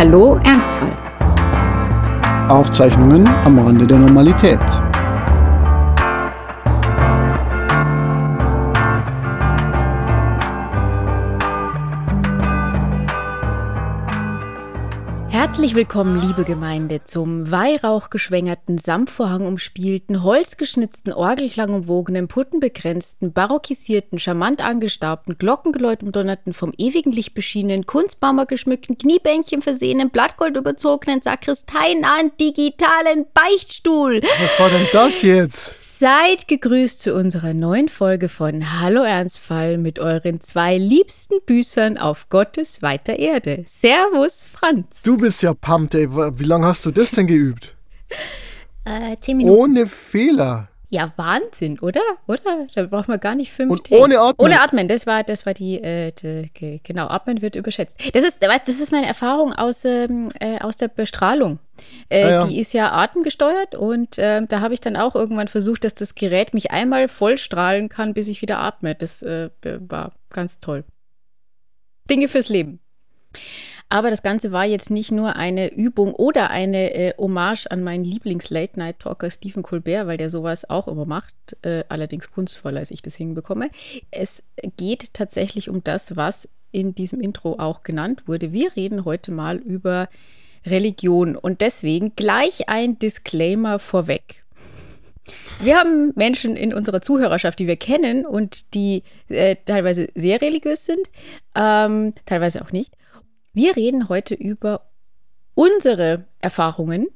Hallo Ernstfall. Aufzeichnungen am Rande der Normalität. Willkommen, liebe Gemeinde, zum weihrauchgeschwängerten, Samtvorhang umspielten, holzgeschnitzten, Orgelklang umwogenen, puttenbegrenzten, barockisierten, charmant angestaubten, Glockengeläut umdonnerten, vom ewigen Licht beschienenen, Kunstbaumer geschmückten, Kniebänkchen versehenen, Blattgold überzogenen, sakristeinahen, digitalen Beichtstuhl. Was war denn das jetzt? Seid gegrüßt zu unserer neuen Folge von Hallo Ernstfall mit euren zwei liebsten Büßern auf Gottes weiter Erde. Servus, Franz. Du bist ja pumped, ey. Wie lange hast du das denn geübt? Äh, zehn Minuten. Ohne Fehler. Ja, Wahnsinn, oder? Oder? Da braucht man gar nicht fünf Und Takes. ohne Atmen. Ohne Atmen, das war, das war die, äh, die, ge- genau, Atmen wird überschätzt. Das ist, weißt, das ist meine Erfahrung aus, ähm, äh, aus der Bestrahlung. Äh, Ah, ja. Die ist ja atemgesteuert und ähm, da habe ich dann auch irgendwann versucht, dass das Gerät mich einmal voll strahlen kann, bis ich wieder atme. Das äh, war ganz toll. Dinge fürs Leben. Aber das Ganze war jetzt nicht nur eine Übung oder eine äh, Hommage an meinen Lieblings-Late-Night-Talker Stephen Colbert, weil der sowas auch immer macht, äh, allerdings kunstvoller, als ich das hinbekomme. Es geht tatsächlich um das, was in diesem Intro auch genannt wurde. Wir reden heute mal über Religion und deswegen gleich ein Disclaimer vorweg. Wir haben Menschen in unserer Zuhörerschaft, die wir kennen und die äh, teilweise sehr religiös sind, ähm, teilweise auch nicht. Wir reden heute über unsere Erfahrungen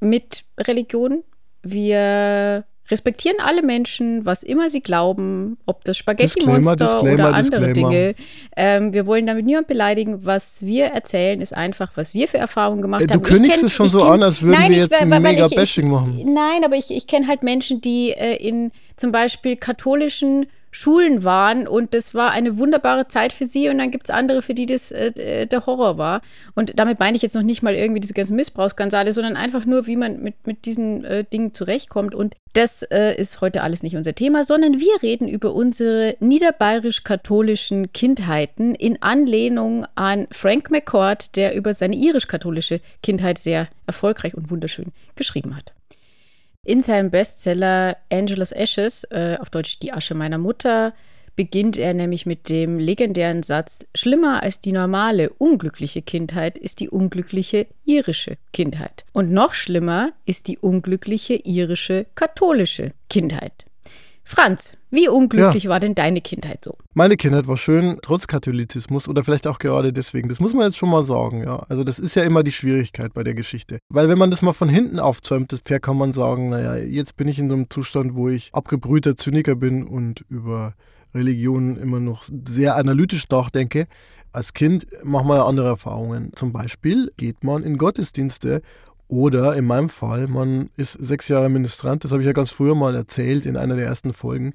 mit Religion. Wir respektieren alle Menschen, was immer sie glauben, ob das Spaghetti-Monster oder andere Disclaimer. Dinge. Ähm, wir wollen damit niemand beleidigen. Was wir erzählen, ist einfach, was wir für Erfahrungen gemacht Ey, du haben. Ich kündigst kenn- es schon so kenn- an, als würden Nein, wir jetzt weil- weil mega ich- Bashing machen. Nein, aber ich, ich kenne halt Menschen, die äh, in zum Beispiel katholischen Schulen waren und das war eine wunderbare Zeit für sie und dann gibt es andere, für die das äh, äh, der Horror war. Und damit meine ich jetzt noch nicht mal irgendwie diese ganzen Missbrauchsskandale, sondern einfach nur, wie man mit, mit diesen äh, Dingen zurechtkommt. Und das äh, ist heute alles nicht unser Thema, sondern wir reden über unsere niederbayerisch-katholischen Kindheiten in Anlehnung an Frank McCord, der über seine irisch-katholische Kindheit sehr erfolgreich und wunderschön geschrieben hat. In seinem Bestseller Angela's Ashes, äh, auf Deutsch Die Asche meiner Mutter, beginnt er nämlich mit dem legendären Satz: Schlimmer als die normale, unglückliche Kindheit ist die unglückliche irische Kindheit. Und noch schlimmer ist die unglückliche irische katholische Kindheit. Franz, wie unglücklich war denn deine Kindheit so? Meine Kindheit war schön, trotz Katholizismus oder vielleicht auch gerade deswegen. Das muss man jetzt schon mal sagen, ja. Also das ist ja immer die Schwierigkeit bei der Geschichte. Weil wenn man das mal von hinten aufzäumt, das Pferd, kann man sagen, naja, jetzt bin ich in so einem Zustand, wo ich abgebrühter Zyniker bin und über Religion immer noch sehr analytisch nachdenke. Als Kind macht man ja andere Erfahrungen. Zum Beispiel geht man in Gottesdienste oder in meinem Fall, man ist sechs Jahre Ministrant, das habe ich ja ganz früher mal erzählt in einer der ersten Folgen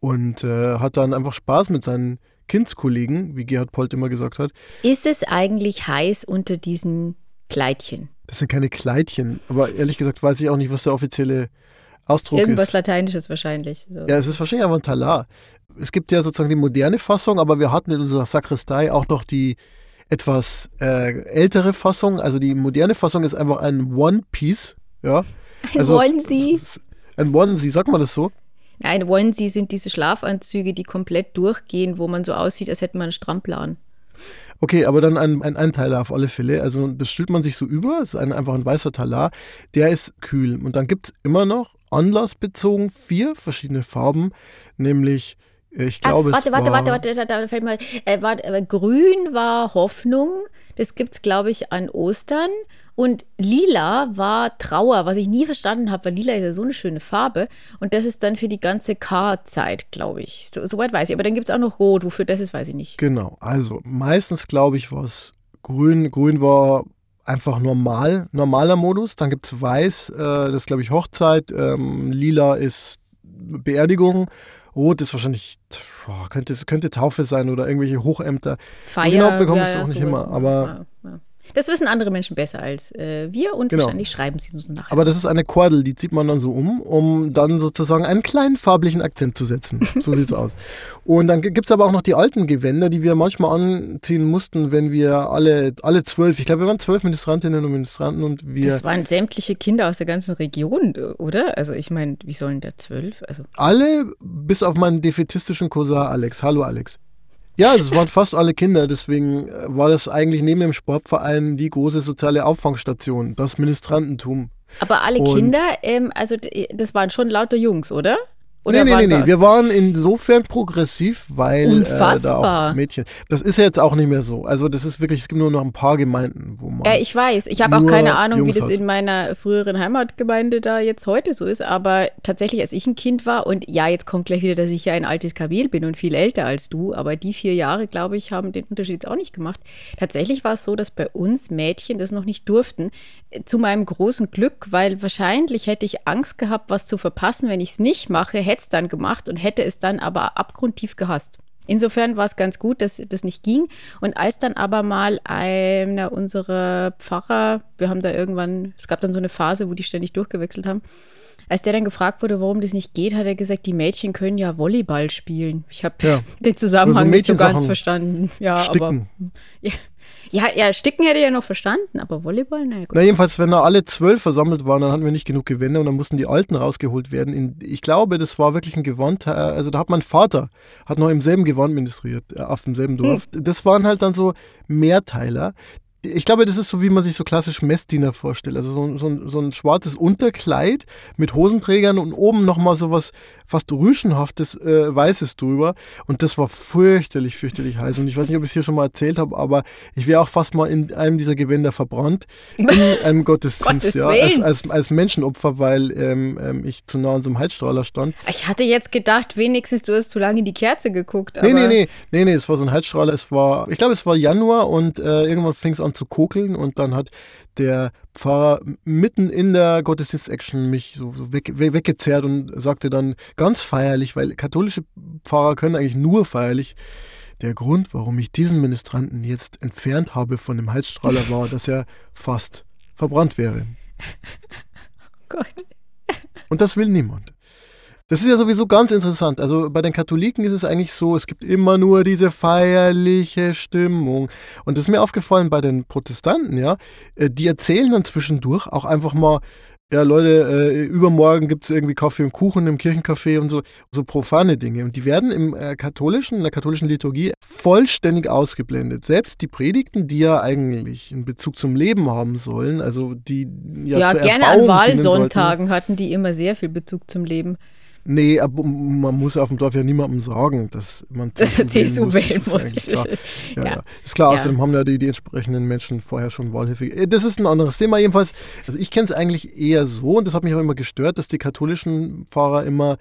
und äh, hat dann einfach Spaß mit seinen Kindskollegen, wie Gerhard Polt immer gesagt hat. Ist es eigentlich heiß unter diesen Kleidchen? Das sind keine Kleidchen, aber ehrlich gesagt weiß ich auch nicht, was der offizielle Ausdruck Irgendwas ist. Lateinisches wahrscheinlich. Ja, es ist wahrscheinlich einfach ein Talar. Es gibt ja sozusagen die moderne Fassung, aber wir hatten in unserer Sakristei auch noch die etwas äh, ältere Fassung. Also die moderne Fassung ist einfach ein One-Piece. Ja. Also, Onesie? es ist Ein Onesie, sagt man das so? Nein, Onesie sind diese Schlafanzüge, die komplett durchgehen, wo man so aussieht, als hätte man einen Strampplan. Okay, aber dann ein, ein Einteiler auf alle Fälle. Also das stülpt man sich so über, es ist ein, einfach ein weißer Talar, der ist kühl. Und dann gibt es immer noch anlassbezogen vier verschiedene Farben, nämlich, ich glaube, ah, warte, es warte, war, warte, warte, da, da fällt mal. Äh, warte, grün war Hoffnung, das gibt es, glaube ich, an Ostern. Und lila war Trauer, was ich nie verstanden habe, weil lila ist ja so eine schöne Farbe. Und das ist dann für die ganze K-Zeit, glaube ich. So, Soweit weiß ich. Aber dann gibt es auch noch Rot. Wofür das ist, weiß ich nicht. Genau, also meistens glaube ich war es grün. Grün war einfach normal, normaler Modus. Dann gibt es weiß, äh, das ist glaube ich Hochzeit. Ähm, lila ist Beerdigung. Rot ist wahrscheinlich, boah, könnte, könnte Taufe sein oder irgendwelche Hochämter. Feier. genau bekommst du auch nicht sowas. immer, aber- Ja, ja. Das wissen andere Menschen besser als äh, wir und genau. wahrscheinlich schreiben sie uns nachher. Aber das ist eine Kordel, die zieht man dann so um, um dann sozusagen einen kleinen farblichen Akzent zu setzen. So sieht es aus. Und dann gibt es aber auch noch die alten Gewänder, die wir manchmal anziehen mussten, wenn wir alle, alle zwölf, ich glaube, wir waren zwölf Ministrantinnen und Ministranten und wir. Das waren sämtliche Kinder aus der ganzen Region, oder? Also ich meine, wie sollen da zwölf? Also alle, bis auf meinen defetistischen Cousin Alex. Hallo Alex. Ja, es waren fast alle Kinder, deswegen äh, war das eigentlich neben dem Sportverein die große soziale Auffangstation, das Ministrantentum. Aber alle Und Kinder, ähm, also das waren schon lauter Jungs, oder? Oder nee, nee, nee, nee. Wir waren insofern progressiv, weil äh, da auch Mädchen. Das ist ja jetzt auch nicht mehr so. Also das ist wirklich, es gibt nur noch ein paar Gemeinden, wo man. Ja, ich weiß. Ich habe auch keine Ahnung, Jungs wie das hat. in meiner früheren Heimatgemeinde da jetzt heute so ist. Aber tatsächlich, als ich ein Kind war, und ja, jetzt kommt gleich wieder, dass ich ja ein altes Kamel bin und viel älter als du, aber die vier Jahre, glaube ich, haben den Unterschied auch nicht gemacht. Tatsächlich war es so, dass bei uns Mädchen das noch nicht durften. Zu meinem großen Glück, weil wahrscheinlich hätte ich Angst gehabt, was zu verpassen, wenn ich es nicht mache, hätte es dann gemacht und hätte es dann aber abgrundtief gehasst. Insofern war es ganz gut, dass das nicht ging. Und als dann aber mal einer unserer Pfarrer, wir haben da irgendwann, es gab dann so eine Phase, wo die ständig durchgewechselt haben, als der dann gefragt wurde, warum das nicht geht, hat er gesagt, die Mädchen können ja Volleyball spielen. Ich habe ja. den Zusammenhang also nicht so ganz verstanden. Ja, Sticken. aber ja, ja, ja, Sticken hätte ich ja noch verstanden, aber Volleyball, naja. Na, jedenfalls, wenn da alle zwölf versammelt waren, dann hatten wir nicht genug Gewinne und dann mussten die Alten rausgeholt werden. In, ich glaube, das war wirklich ein Gewand, äh, also da hat mein Vater, hat noch im selben Gewand ministriert, äh, auf demselben Dorf. Hm. Das waren halt dann so Mehrteiler, ich glaube, das ist so, wie man sich so klassisch Messdiener vorstellt. Also so, so, so ein schwarzes Unterkleid mit Hosenträgern und oben nochmal so was fast rüschenhaftes äh, Weißes drüber. Und das war fürchterlich, fürchterlich heiß. Und ich weiß nicht, ob ich es hier schon mal erzählt habe, aber ich wäre auch fast mal in einem dieser Gewänder verbrannt. In einem Gottesdienst, ja, als, als, als, Menschenopfer, weil ähm, ähm, ich zu nah an so einem Heizstrahler stand. Ich hatte jetzt gedacht, wenigstens du hast zu lange in die Kerze geguckt. nee, nee, nee, nee, nee, es war so ein Heizstrahler. Es war, ich glaube, es war Januar und äh, irgendwann fing es an zu kokeln und dann hat der Pfarrer mitten in der Gottesdienst-Action mich so weg, weggezerrt und sagte dann ganz feierlich, weil katholische Pfarrer können eigentlich nur feierlich, der Grund, warum ich diesen Ministranten jetzt entfernt habe von dem Heizstrahler, war, dass er fast verbrannt wäre. Oh Gott. Und das will niemand. Das ist ja sowieso ganz interessant. Also bei den Katholiken ist es eigentlich so, es gibt immer nur diese feierliche Stimmung. Und das ist mir aufgefallen bei den Protestanten, ja. Äh, die erzählen dann zwischendurch auch einfach mal, ja, Leute, äh, übermorgen gibt es irgendwie Kaffee und Kuchen im Kirchencafé und so, so profane Dinge. Und die werden im äh, katholischen, in der katholischen Liturgie vollständig ausgeblendet. Selbst die Predigten, die ja eigentlich einen Bezug zum Leben haben sollen, also die ja, ja gerne an Wahlsonntagen hatten die immer sehr viel Bezug zum Leben. Nee, aber man muss auf dem Dorf ja niemandem sagen, dass man dass CSU, CSU wählen muss. Ist klar. Ja, ja. Ist klar, außerdem haben ja die, die entsprechenden Menschen vorher schon Wahlhilfe. Das ist ein anderes Thema jedenfalls. Also ich kenne es eigentlich eher so und das hat mich auch immer gestört, dass die katholischen Pfarrer immer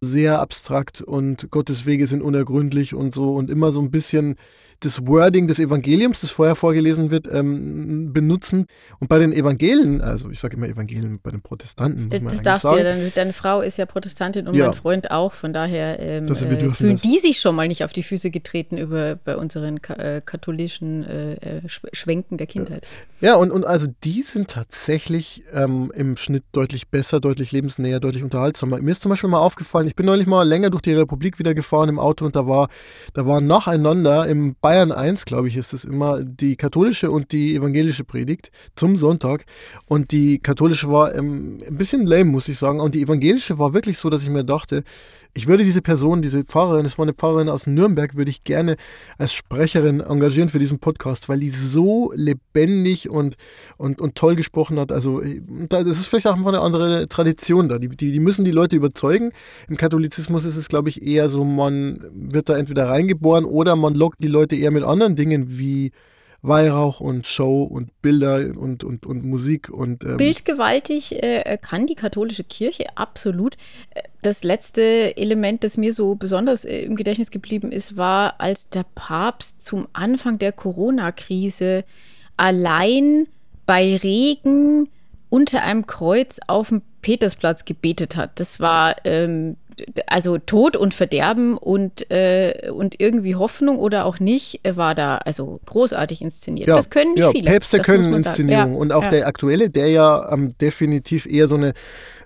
sehr abstrakt und Gottes Wege sind unergründlich und so und immer so ein bisschen das Wording des Evangeliums, das vorher vorgelesen wird, ähm, benutzen. Und bei den Evangelien, also ich sage immer Evangelien, bei den Protestanten, muss das, das darfst sagen. du ja, deine, deine, Frau ist ja Protestantin und ja. mein Freund auch, von daher ähm, äh, fühlen die sich schon mal nicht auf die Füße getreten über bei unseren äh, katholischen äh, äh Schwenken der Kindheit. Ja, und, und also die sind tatsächlich ähm, im Schnitt deutlich besser, deutlich lebensnäher, deutlich unterhaltsamer. Mir ist zum Beispiel mal aufgefallen, ich bin neulich mal länger durch die Republik wieder gefahren im Auto und da war, da waren nacheinander im Bayern Bayern 1, glaube ich, ist es immer die katholische und die evangelische Predigt zum Sonntag. Und die katholische war ähm, ein bisschen lame, muss ich sagen. Und die evangelische war wirklich so, dass ich mir dachte, ich würde diese Person, diese Pfarrerin, es war eine Pfarrerin aus Nürnberg, würde ich gerne als Sprecherin engagieren für diesen Podcast, weil die so lebendig und, und, und toll gesprochen hat. Also das ist vielleicht auch eine andere Tradition da. Die, die, die müssen die Leute überzeugen. Im Katholizismus ist es, glaube ich, eher so, man wird da entweder reingeboren oder man lockt die Leute eher mit anderen Dingen wie Weihrauch und Show und Bilder und, und, und Musik und ähm Bildgewaltig äh, kann die katholische Kirche absolut. Das letzte Element, das mir so besonders äh, im Gedächtnis geblieben ist, war, als der Papst zum Anfang der Corona-Krise allein bei Regen unter einem Kreuz auf dem Petersplatz gebetet hat. Das war ähm, also Tod und Verderben und, äh, und irgendwie Hoffnung oder auch nicht war da also großartig inszeniert. Ja, das können nicht ja, viele. Päpste das können Inszenierung. Ja, und auch der aktuelle, der ja ähm, definitiv eher so eine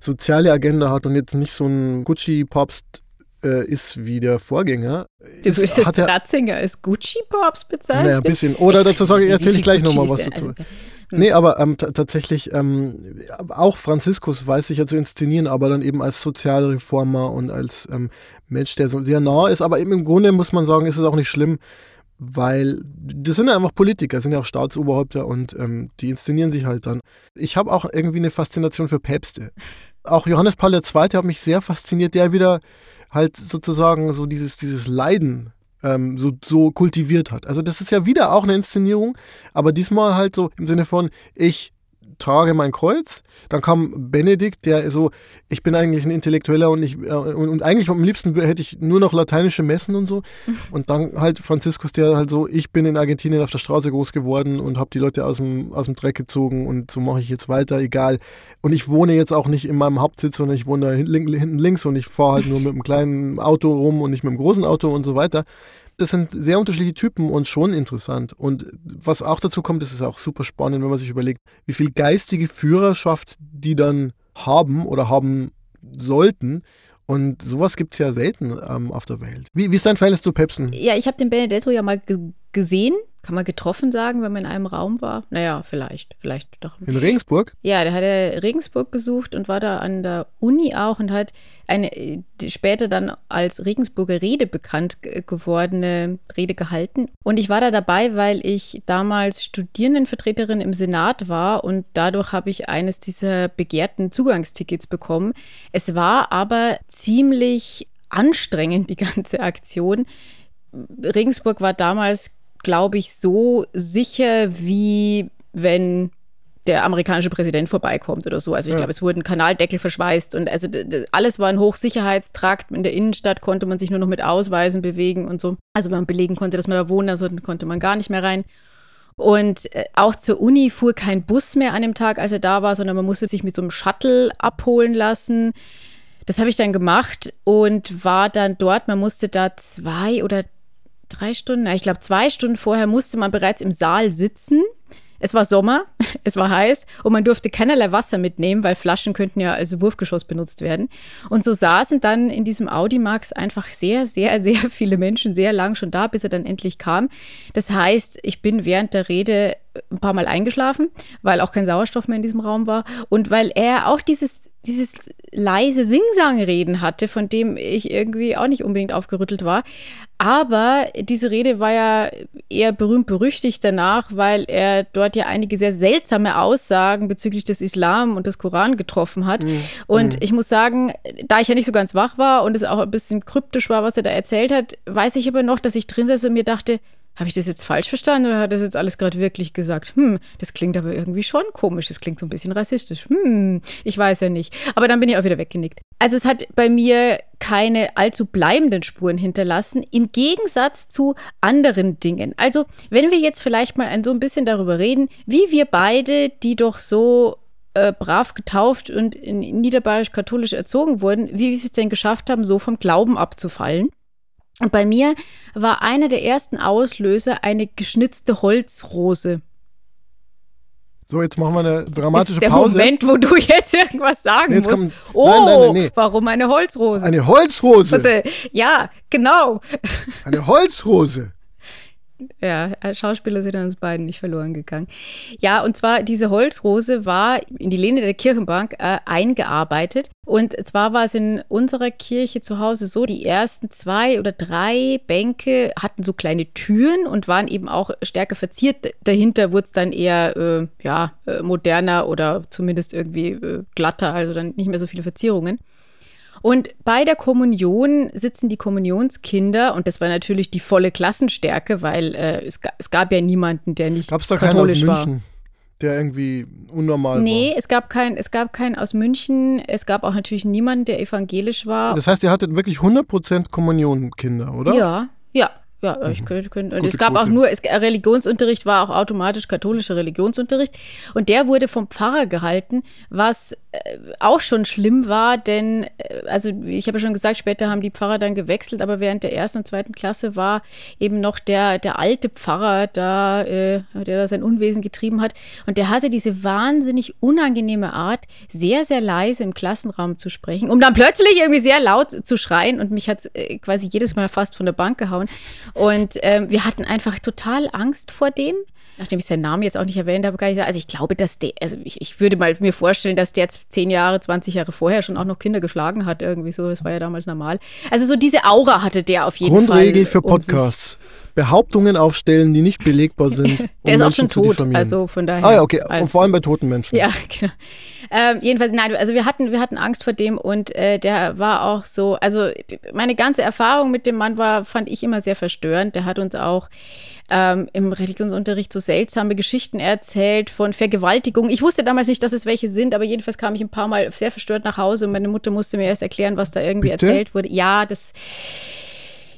soziale Agenda hat und jetzt nicht so ein Gucci-Papst äh, ist wie der Vorgänger. Du ist, würdest er, Ratzinger als Gucci-Pops bezeichnen? naja, ein bisschen. Oder dazu sage ich, erzähle ich gleich nochmal was dazu. Also, Nee, aber ähm, tatsächlich, ähm, auch Franziskus weiß sich ja zu inszenieren, aber dann eben als Sozialreformer und als ähm, Mensch, der so sehr nah ist. Aber eben im Grunde muss man sagen, ist es auch nicht schlimm, weil das sind ja einfach Politiker, sind ja auch Staatsoberhäupter und ähm, die inszenieren sich halt dann. Ich habe auch irgendwie eine Faszination für Päpste. Auch Johannes Paul II. hat mich sehr fasziniert, der wieder halt sozusagen so dieses, dieses Leiden ähm, so, so kultiviert hat. Also das ist ja wieder auch eine Inszenierung, aber diesmal halt so im Sinne von, ich trage mein Kreuz. Dann kam Benedikt, der so, ich bin eigentlich ein Intellektueller und ich äh, und, und, eigentlich am liebsten hätte ich nur noch lateinische Messen und so. Und dann halt Franziskus, der halt so, ich bin in Argentinien auf der Straße groß geworden und habe die Leute aus dem, aus dem Dreck gezogen und so mache ich jetzt weiter, egal. Und ich wohne jetzt auch nicht in meinem Hauptsitz, sondern ich wohne da hinten, hinten links und ich fahre halt nur mit einem kleinen Auto rum und nicht mit einem großen Auto und so weiter das sind sehr unterschiedliche Typen und schon interessant. Und was auch dazu kommt, das ist auch super spannend, wenn man sich überlegt, wie viel geistige Führerschaft die dann haben oder haben sollten. Und sowas gibt es ja selten ähm, auf der Welt. Wie, wie ist dein Verhältnis zu Päpsten? Ja, ich habe den Benedetto ja mal ge gesehen. Kann man getroffen sagen, wenn man in einem Raum war? Naja, vielleicht, vielleicht doch. In Regensburg? Ja, der hat ja Regensburg besucht und war da an der Uni auch und hat eine später dann als Regensburger Rede bekannt gewordene Rede gehalten. Und ich war da dabei, weil ich damals Studierendenvertreterin im Senat war und dadurch habe ich eines dieser begehrten Zugangstickets bekommen. Es war aber ziemlich anstrengend, die ganze Aktion. Regensburg war damals glaube ich, so sicher, wie wenn der amerikanische Präsident vorbeikommt oder so. Also ich ja. glaube, es wurden Kanaldeckel verschweißt und also alles war ein Hochsicherheitstrakt. In der Innenstadt konnte man sich nur noch mit Ausweisen bewegen und so. Also man belegen konnte, dass man da wohnt, also konnte man gar nicht mehr rein. Und äh, auch zur Uni fuhr kein Bus mehr an dem Tag, als er da war, sondern man musste sich mit so einem Shuttle abholen lassen. Das habe ich dann gemacht und war dann dort. Man musste da zwei oder drei Stunden, ich glaube zwei Stunden vorher musste man bereits im Saal sitzen. Es war Sommer, es war heiß und man durfte keinerlei Wasser mitnehmen, weil Flaschen könnten ja als Wurfgeschoss benutzt werden. Und so saßen dann in diesem Audimax einfach sehr, sehr, sehr viele Menschen sehr lang schon da, bis er dann endlich kam. Das heißt, ich bin während der Rede ein paar Mal eingeschlafen, weil auch kein Sauerstoff mehr in diesem Raum war und weil er auch dieses dieses leise Singsangreden hatte, von dem ich irgendwie auch nicht unbedingt aufgerüttelt war. Aber diese Rede war ja eher berühmt berüchtigt danach, weil er dort ja einige sehr seltsame Aussagen bezüglich des Islam und des Koran getroffen hat. Mhm. Und ich muss sagen, da ich ja nicht so ganz wach war und es auch ein bisschen kryptisch war, was er da erzählt hat, weiß ich aber noch, dass ich drin saß und mir dachte, habe ich das jetzt falsch verstanden oder hat das jetzt alles gerade wirklich gesagt? Hm, das klingt aber irgendwie schon komisch. Das klingt so ein bisschen rassistisch. Hm, ich weiß ja nicht. Aber dann bin ich auch wieder weggenickt. Also es hat bei mir keine allzu bleibenden Spuren hinterlassen, im Gegensatz zu anderen Dingen. Also wenn wir jetzt vielleicht mal ein, so ein bisschen darüber reden, wie wir beide, die doch so äh, brav getauft und in niederbayerisch-katholisch erzogen wurden, wie wir es denn geschafft haben, so vom Glauben abzufallen. Und bei mir war einer der ersten Auslöser eine geschnitzte Holzrose. So, jetzt machen wir eine dramatische ist der Pause. Moment, wo du jetzt irgendwas sagen Jetzt musst. kommt- oh, Nein, nein, nein, nee. warum eine Holzrose? Eine Holzrose. Also, ja, genau. Eine Holzrose. Ja, als Schauspieler sind uns beiden nicht verloren gegangen. Ja, und zwar diese Holzrose war in die Lehne der Kirchenbank äh, eingearbeitet. Und zwar war es in unserer Kirche zu Hause so, die ersten zwei oder drei Bänke hatten so kleine Türen und waren eben auch stärker verziert. Dahinter wurde es dann eher äh, ja, äh, moderner oder zumindest irgendwie äh, glatter, also dann nicht mehr so viele Verzierungen. Und bei der Kommunion sitzen die Kommunionskinder, und das war natürlich die volle Klassenstärke, weil äh, es, es gab ja niemanden, der nicht Gab es da keinen aus katholisch war. München, der irgendwie unnormal Nee, war? es gab, kein, es gab keinen aus München. Es gab auch natürlich niemanden, der evangelisch war. Das heißt, ihr hattet wirklich 100% Kommunionkinder, oder? Ja, ja. Ja, ich könnte. könnte. Und Gute es gab Quote. auch nur, es, Religionsunterricht war auch automatisch katholischer Religionsunterricht. Und der wurde vom Pfarrer gehalten, was äh, auch schon schlimm war, denn, äh, also ich habe ja schon gesagt, später haben die Pfarrer dann gewechselt, aber während der ersten und zweiten Klasse war eben noch der, der alte Pfarrer da, äh, der da sein Unwesen getrieben hat. Und der hatte diese wahnsinnig unangenehme Art, sehr, sehr leise im Klassenraum zu sprechen, um dann plötzlich irgendwie sehr laut zu schreien. Und mich hat äh, quasi jedes Mal fast von der Bank gehauen. Und ähm, wir hatten einfach total Angst vor dem. Nachdem ich seinen Namen jetzt auch nicht erwähnt habe, kann ich sagen, also ich glaube, dass der, also ich, ich würde mal mir vorstellen, dass der zehn Jahre, 20 Jahre vorher schon auch noch Kinder geschlagen hat, irgendwie so. Das war ja damals normal. Also so diese Aura hatte der auf jeden Grundregel Fall. Grundregel für Podcasts. Behauptungen aufstellen, die nicht belegbar sind. der ist auch schon tot, also von daher. Ah ja, okay. Und vor allem bei toten Menschen. Ja, genau. Ähm, jedenfalls, nein, also wir hatten, wir hatten Angst vor dem und äh, der war auch so, also meine ganze Erfahrung mit dem Mann war, fand ich immer sehr verstörend. Der hat uns auch ähm, im Religionsunterricht so seltsame Geschichten erzählt von Vergewaltigung. Ich wusste damals nicht, dass es welche sind, aber jedenfalls kam ich ein paar Mal sehr verstört nach Hause und meine Mutter musste mir erst erklären, was da irgendwie Bitte? erzählt wurde. Ja, das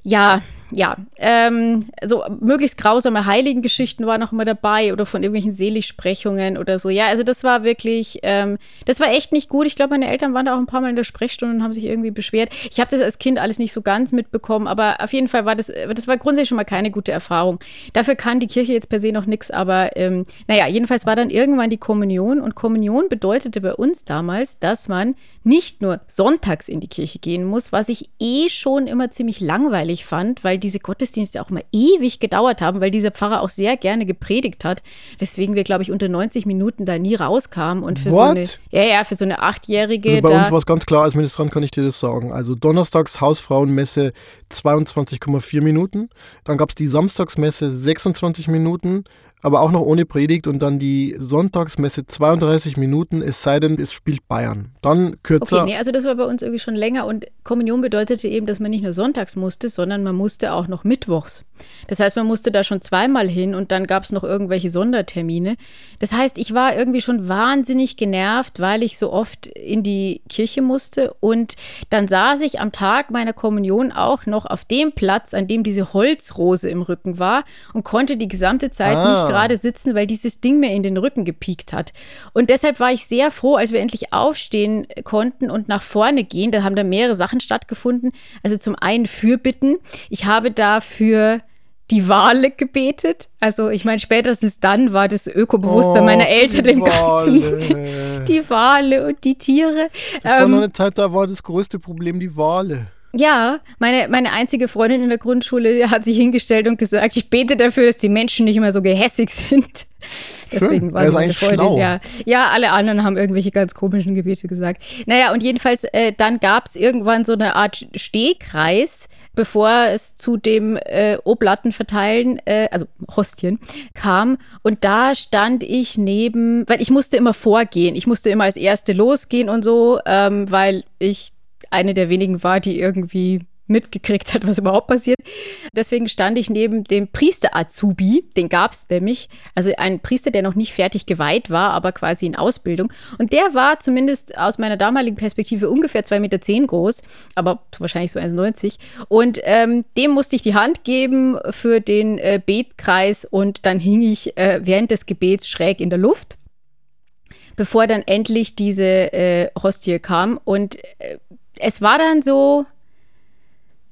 ja, ja, ähm, so möglichst grausame Heiligengeschichten waren auch immer dabei oder von irgendwelchen Seligsprechungen oder so. Ja, also das war wirklich, ähm, das war echt nicht gut. Ich glaube, meine Eltern waren da auch ein paar Mal in der Sprechstunde und haben sich irgendwie beschwert. Ich habe das als Kind alles nicht so ganz mitbekommen, aber auf jeden Fall war das, das war grundsätzlich schon mal keine gute Erfahrung. Dafür kann die Kirche jetzt per se noch nichts, aber ähm, naja, jedenfalls war dann irgendwann die Kommunion und Kommunion bedeutete bei uns damals, dass man nicht nur sonntags in die Kirche gehen muss, was ich eh schon immer ziemlich langweilig fand, weil diese Gottesdienste auch immer ewig gedauert haben, weil dieser Pfarrer auch sehr gerne gepredigt hat, weswegen wir, glaube ich, unter 90 Minuten da nie rauskamen. Und für What? so eine, ja, ja, für so eine Achtjährige. Also bei uns war es ganz klar, als Ministrant kann ich dir das sagen. Also donnerstags Hausfrauenmesse 22,4 Minuten. Dann gab es die Samstagsmesse 26 Minuten aber auch noch ohne Predigt und dann die Sonntagsmesse 32 Minuten, es sei denn, es spielt Bayern. Dann kürzer. Okay, nee, also das war bei uns irgendwie schon länger und Kommunion bedeutete eben, dass man nicht nur sonntags musste, sondern man musste auch noch mittwochs. Das heißt, man musste da schon zweimal hin und dann gab es noch irgendwelche Sondertermine. Das heißt, ich war irgendwie schon wahnsinnig genervt, weil ich so oft in die Kirche musste und dann saß ich am Tag meiner Kommunion auch noch auf dem Platz, an dem diese Holzrose im Rücken war und konnte die gesamte Zeit ah. nicht gerade sitzen, weil dieses Ding mir in den Rücken gepiekt hat. Und deshalb war ich sehr froh, als wir endlich aufstehen konnten und nach vorne gehen. Da haben da mehrere Sachen stattgefunden. Also zum einen Fürbitten. Ich habe dafür die Wale gebetet. Also ich meine, spätestens dann war das Ökobewusstsein oh, meiner Eltern im Ganzen. Die Wale und die Tiere. Das ähm, war noch ähm, eine Zeit, da war das größte Problem die Wale. Ja, meine, meine einzige Freundin in der Grundschule hat sich hingestellt und gesagt, ich bete dafür, dass die Menschen nicht mehr so gehässig sind. Deswegen war sie meine Freundin. Ja. ja, alle anderen haben irgendwelche ganz komischen Gebete gesagt. Naja, und jedenfalls, äh, dann gab es irgendwann so eine Art Stehkreis, bevor es zu dem äh, Oblatten verteilen, äh, also Hostien, kam. Und da stand ich neben, weil ich musste immer vorgehen. Ich musste immer als Erste losgehen und so, ähm, weil ich eine der wenigen war, die irgendwie mitgekriegt hat, was überhaupt passiert. Deswegen stand ich neben dem Priester Azubi, den gab es nämlich, also ein Priester, der noch nicht fertig geweiht war, aber quasi in Ausbildung. Und der war zumindest aus meiner damaligen Perspektive ungefähr 2,10 Meter groß, aber wahrscheinlich so 1,90. Und ähm, dem musste ich die Hand geben für den äh, Betkreis und dann hing ich äh, während des Gebets schräg in der Luft, bevor dann endlich diese äh, Hostie kam. Und äh, es war dann so,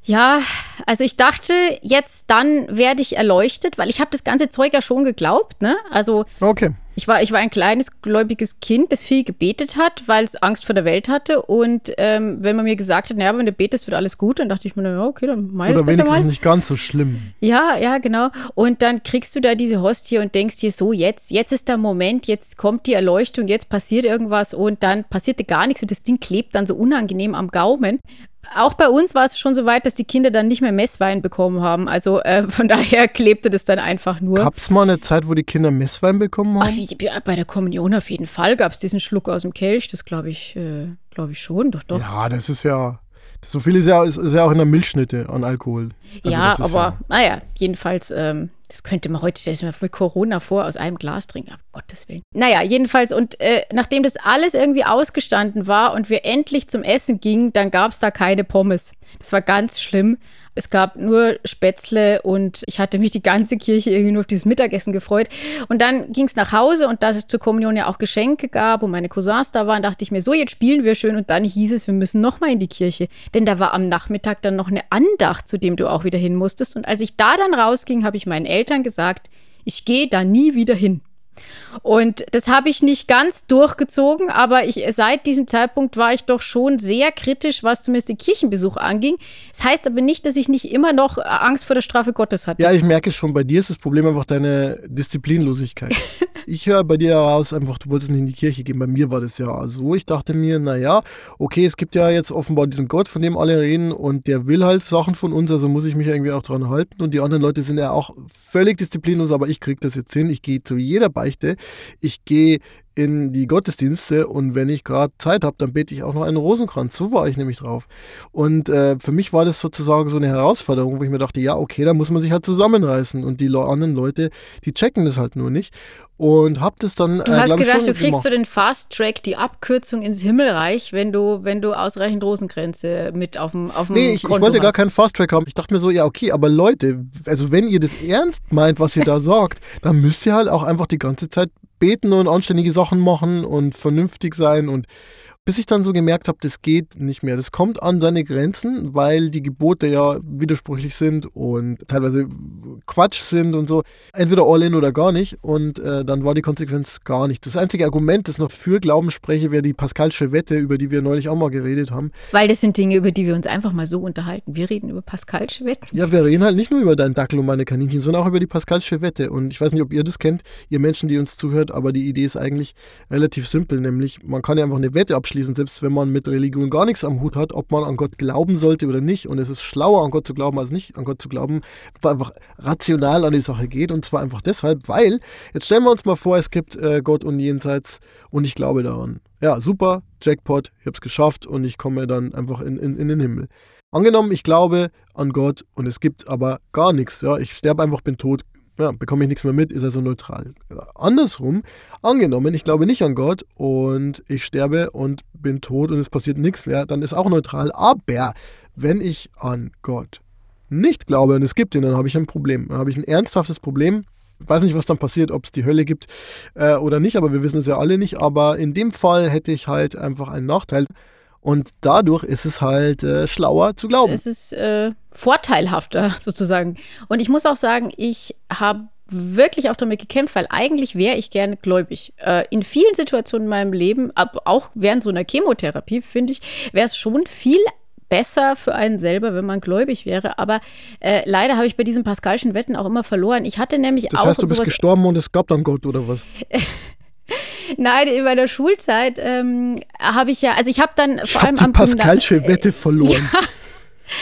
ja, also ich dachte, jetzt dann werde ich erleuchtet, weil ich habe das ganze Zeug ja schon geglaubt, ne? Also okay. Ich war, ich war ein kleines gläubiges Kind, das viel gebetet hat, weil es Angst vor der Welt hatte. Und ähm, wenn man mir gesagt hat, naja, wenn du betest, wird alles gut, dann dachte ich mir, naja, okay, dann ich Oder besser mal. nicht ganz so schlimm. Ja, ja, genau. Und dann kriegst du da diese Hostie und denkst dir so, jetzt, jetzt ist der Moment, jetzt kommt die Erleuchtung, jetzt passiert irgendwas und dann passierte gar nichts und das Ding klebt dann so unangenehm am Gaumen auch bei uns war es schon so weit, dass die Kinder dann nicht mehr Messwein bekommen haben. Also äh, von daher klebte das dann einfach nur. Gab es mal eine Zeit, wo die Kinder Messwein bekommen haben? Ach, ja, bei der Kommunion auf jeden Fall gab es diesen Schluck aus dem Kelch. Das glaube ich, äh, glaube ich schon. Doch, doch. Ja, das ist ja. So viel ist ja, ist, ist ja auch in der Milchschnitte an Alkohol. Also ja, aber ja naja, jedenfalls, ähm, Das könnte man heute, stell ich mir für Corona vor, aus einem Glas trinken. Um Gottes Willen. Naja, jedenfalls, und äh, nachdem das alles irgendwie ausgestanden war und wir endlich zum Essen gingen, dann gab es da keine Pommes. Das war ganz schlimm. Es gab nur Spätzle und ich hatte mich die ganze Kirche irgendwie nur auf dieses Mittagessen gefreut. Und dann ging es nach Hause und da es zur Kommunion ja auch Geschenke gab und meine Cousins da waren, dachte ich mir, so, jetzt spielen wir schön. Und dann hieß es, wir müssen nochmal in die Kirche. Denn da war am Nachmittag dann noch eine Andacht, zu dem du auch wieder hin musstest. Und als ich da dann rausging, habe ich meinen Eltern gesagt, ich gehe da nie wieder hin. Und das habe ich nicht ganz durchgezogen, aber ich, seit diesem Zeitpunkt war ich doch schon sehr kritisch, was zumindest den Kirchenbesuch anging. Das heißt aber nicht, dass ich nicht immer noch Angst vor der Strafe Gottes hatte. Ja, ich merke schon, bei dir ist das Problem einfach deine Disziplinlosigkeit. ich höre bei dir heraus einfach, du wolltest nicht in die Kirche gehen. Bei mir war das ja so. Ich dachte mir, naja, okay, es gibt ja jetzt offenbar diesen Gott, von dem alle reden und der will halt Sachen von uns, also muss ich mich irgendwie auch dran halten. Und die anderen Leute sind ja auch völlig disziplinlos, aber ich kriege das jetzt hin. Ich gehe zu jeder Beichte. Ich gehe in die Gottesdienste und wenn ich gerade Zeit habe, dann bete ich auch noch einen Rosenkranz. So war ich nämlich drauf. Und äh, für mich war das sozusagen so eine Herausforderung, wo ich mir dachte, ja, okay, da muss man sich halt zusammenreißen. Und die anderen Leute, die checken das halt nur nicht. Und hab das dann. Du äh, hast gedacht, du kriegst gemacht. so den Fast Track, die Abkürzung ins Himmelreich, wenn du, wenn du ausreichend Rosenkränze mit auf dem auf dem Nee, ich, ich wollte hast. gar keinen Fast Track haben. Ich dachte mir so, ja, okay, aber Leute, also wenn ihr das ernst meint, was ihr da sagt, dann müsst ihr halt auch einfach die ganze Zeit beten und anständige Sachen machen und vernünftig sein und bis ich dann so gemerkt habe, das geht nicht mehr. Das kommt an seine Grenzen, weil die Gebote ja widersprüchlich sind und teilweise Quatsch sind und so. Entweder all in oder gar nicht. Und äh, dann war die Konsequenz gar nicht. Das einzige Argument, das noch für Glauben spreche, wäre die Pascalsche Wette, über die wir neulich auch mal geredet haben. Weil das sind Dinge, über die wir uns einfach mal so unterhalten. Wir reden über Pascalsche Wetten. Ja, wir reden halt nicht nur über deinen Dackel und meine Kaninchen, sondern auch über die Pascalsche Wette. Und ich weiß nicht, ob ihr das kennt, ihr Menschen, die uns zuhört, aber die Idee ist eigentlich relativ simpel, nämlich man kann ja einfach eine Wette abschließen abschließen, selbst wenn man mit Religion gar nichts am Hut hat, ob man an Gott glauben sollte oder nicht. Und es ist schlauer, an Gott zu glauben, als nicht an Gott zu glauben, weil einfach rational an die Sache geht. Und zwar einfach deshalb, weil, jetzt stellen wir uns mal vor, es gibt äh, Gott und Jenseits und ich glaube daran. Ja, super, Jackpot, ich habe es geschafft und ich komme dann einfach in, in, in den Himmel. Angenommen, ich glaube an Gott und es gibt aber gar nichts. Ja, ich sterbe einfach, bin tot, ja, bekomme ich nichts mehr mit, ist also neutral. Andersrum, angenommen, ich glaube nicht an Gott und ich sterbe und bin tot und es passiert nichts, ja, dann ist auch neutral. Aber wenn ich an Gott nicht glaube und es gibt ihn, dann habe ich ein Problem. Dann habe ich ein ernsthaftes Problem. Ich weiß nicht, was dann passiert, ob es die Hölle gibt äh, oder nicht, aber wir wissen es ja alle nicht. Aber in dem Fall hätte ich halt einfach einen Nachteil. Und dadurch ist es halt äh, schlauer zu glauben. Es ist äh, vorteilhafter sozusagen. Und ich muss auch sagen, ich habe wirklich auch damit gekämpft, weil eigentlich wäre ich gerne gläubig. Äh, in vielen Situationen in meinem Leben, auch während so einer Chemotherapie, finde ich, wäre es schon viel besser für einen selber, wenn man gläubig wäre. Aber äh, leider habe ich bei diesen Pascalschen Wetten auch immer verloren. Ich hatte nämlich das auch. Das heißt, du bist gestorben und es gab dann Gott, oder was? Nein, in meiner Schulzeit ähm, habe ich ja, also ich habe dann vor ich allem hab die Pascalsche Wette verloren.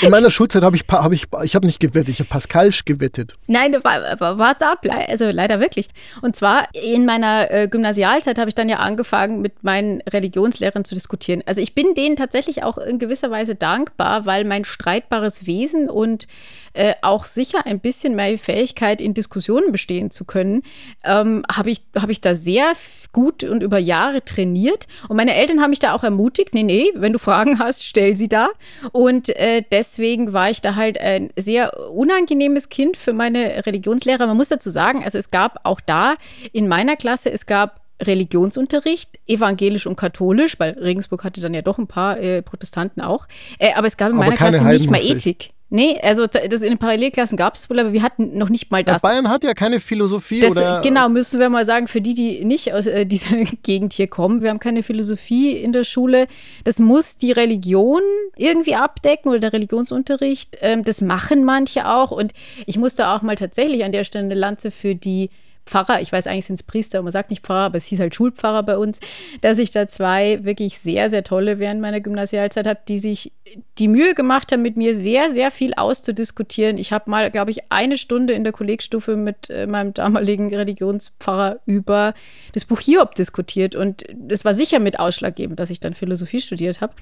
Ja. In meiner Schulzeit habe ich, hab ich, ich habe nicht gewettet, ich habe Pascalsch gewettet. Nein, war, warte ab, also leider wirklich. Und zwar in meiner äh, Gymnasialzeit habe ich dann ja angefangen, mit meinen Religionslehrern zu diskutieren. Also ich bin denen tatsächlich auch in gewisser Weise dankbar, weil mein streitbares Wesen und äh, auch sicher ein bisschen mehr Fähigkeit, in Diskussionen bestehen zu können, ähm, habe ich, hab ich da sehr gut und über Jahre trainiert. Und meine Eltern haben mich da auch ermutigt, nee, nee, wenn du Fragen hast, stell sie da. Und äh, deswegen war ich da halt ein sehr unangenehmes Kind für meine Religionslehrer. Man muss dazu sagen, also es gab auch da in meiner Klasse, es gab Religionsunterricht, evangelisch und katholisch, weil Regensburg hatte dann ja doch ein paar äh, Protestanten auch. Äh, aber es gab in aber meiner Klasse nicht mal Ethik. Nee, also das in den Parallelklassen gab es wohl, aber wir hatten noch nicht mal das. Ja, Bayern hat ja keine Philosophie das, oder. Genau, müssen wir mal sagen, für die, die nicht aus äh, dieser Gegend hier kommen, wir haben keine Philosophie in der Schule. Das muss die Religion irgendwie abdecken oder der Religionsunterricht. Ähm, das machen manche auch. Und ich musste auch mal tatsächlich an der Stelle eine Lanze für die Pfarrer, ich weiß eigentlich sind es Priester, man sagt nicht Pfarrer, aber es hieß halt Schulpfarrer bei uns, dass ich da zwei wirklich sehr, sehr tolle während meiner Gymnasialzeit habe, die sich die Mühe gemacht haben, mit mir sehr, sehr viel auszudiskutieren. Ich habe mal, glaube ich, eine Stunde in der Kollegstufe mit äh, meinem damaligen Religionspfarrer über das Buch Hiob diskutiert und es war sicher mit ausschlaggebend, dass ich dann Philosophie studiert habe.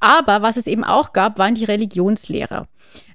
Aber was es eben auch gab, waren die Religionslehrer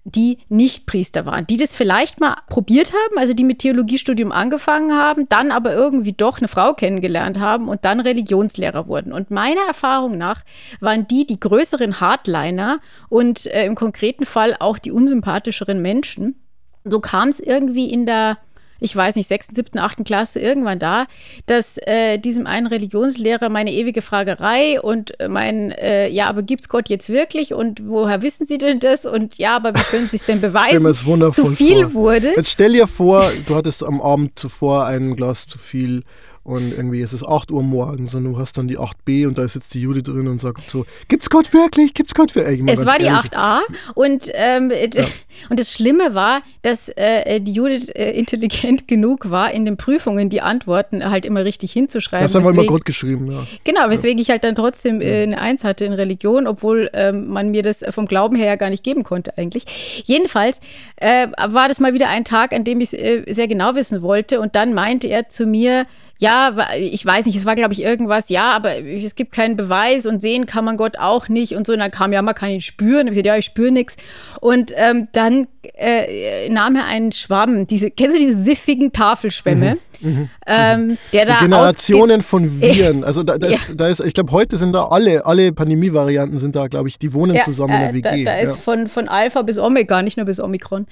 die nicht Priester waren, die das vielleicht mal probiert haben, also die mit Theologiestudium angefangen haben, dann aber irgendwie doch eine Frau kennengelernt haben und dann Religionslehrer wurden. Und meiner Erfahrung nach waren die die größeren Hardliner und äh, im konkreten Fall auch die unsympathischeren Menschen. So kam es irgendwie in der ich weiß nicht, sechsten, siebten, achten Klasse irgendwann da, dass äh, diesem einen Religionslehrer meine ewige Fragerei und mein, äh, ja, aber gibt es Gott jetzt wirklich und woher wissen Sie denn das und ja, aber wie können Sie es denn beweisen, es wundervoll zu viel vor. wurde. Jetzt stell dir vor, du hattest am Abend zuvor ein Glas zu viel und irgendwie ist es 8 Uhr morgens und du hast dann die 8b und da sitzt die Judy drin und sagt so, gibt's Gott wirklich? Gibt's Gott wirklich? Es war die ehrlich. 8a und, ähm, ja. und das Schlimme war, dass äh, die Judith äh, intelligent genug war, in den Prüfungen die Antworten halt immer richtig hinzuschreiben. Das haben wir immer Gott geschrieben, ja. Genau, weswegen ja. ich halt dann trotzdem äh, eine Eins hatte in Religion, obwohl ähm, man mir das vom Glauben her ja gar nicht geben konnte eigentlich. Jedenfalls äh, war das mal wieder ein Tag, an dem ich äh, sehr genau wissen wollte und dann meinte er zu mir, ja, ich weiß nicht, es war, glaube ich, irgendwas, ja, aber es gibt keinen Beweis und sehen kann man Gott auch nicht und so. Und dann kam, ja, man kann ihn spüren. Und ich gesagt, ja, ich spüre nichts. Und ähm, dann äh, nahm er einen Schwamm, diese, kennst du diese siffigen Tafelschwämme? Mhm, mhm, ähm, der da Generationen von Viren. Also da, da, ja. ist, da ist, ich glaube, heute sind da alle, alle Pandemie-Varianten sind da, glaube ich, die wohnen ja, zusammen äh, in der WG. Da, da ist von, von Alpha bis Omega, nicht nur bis Omikron.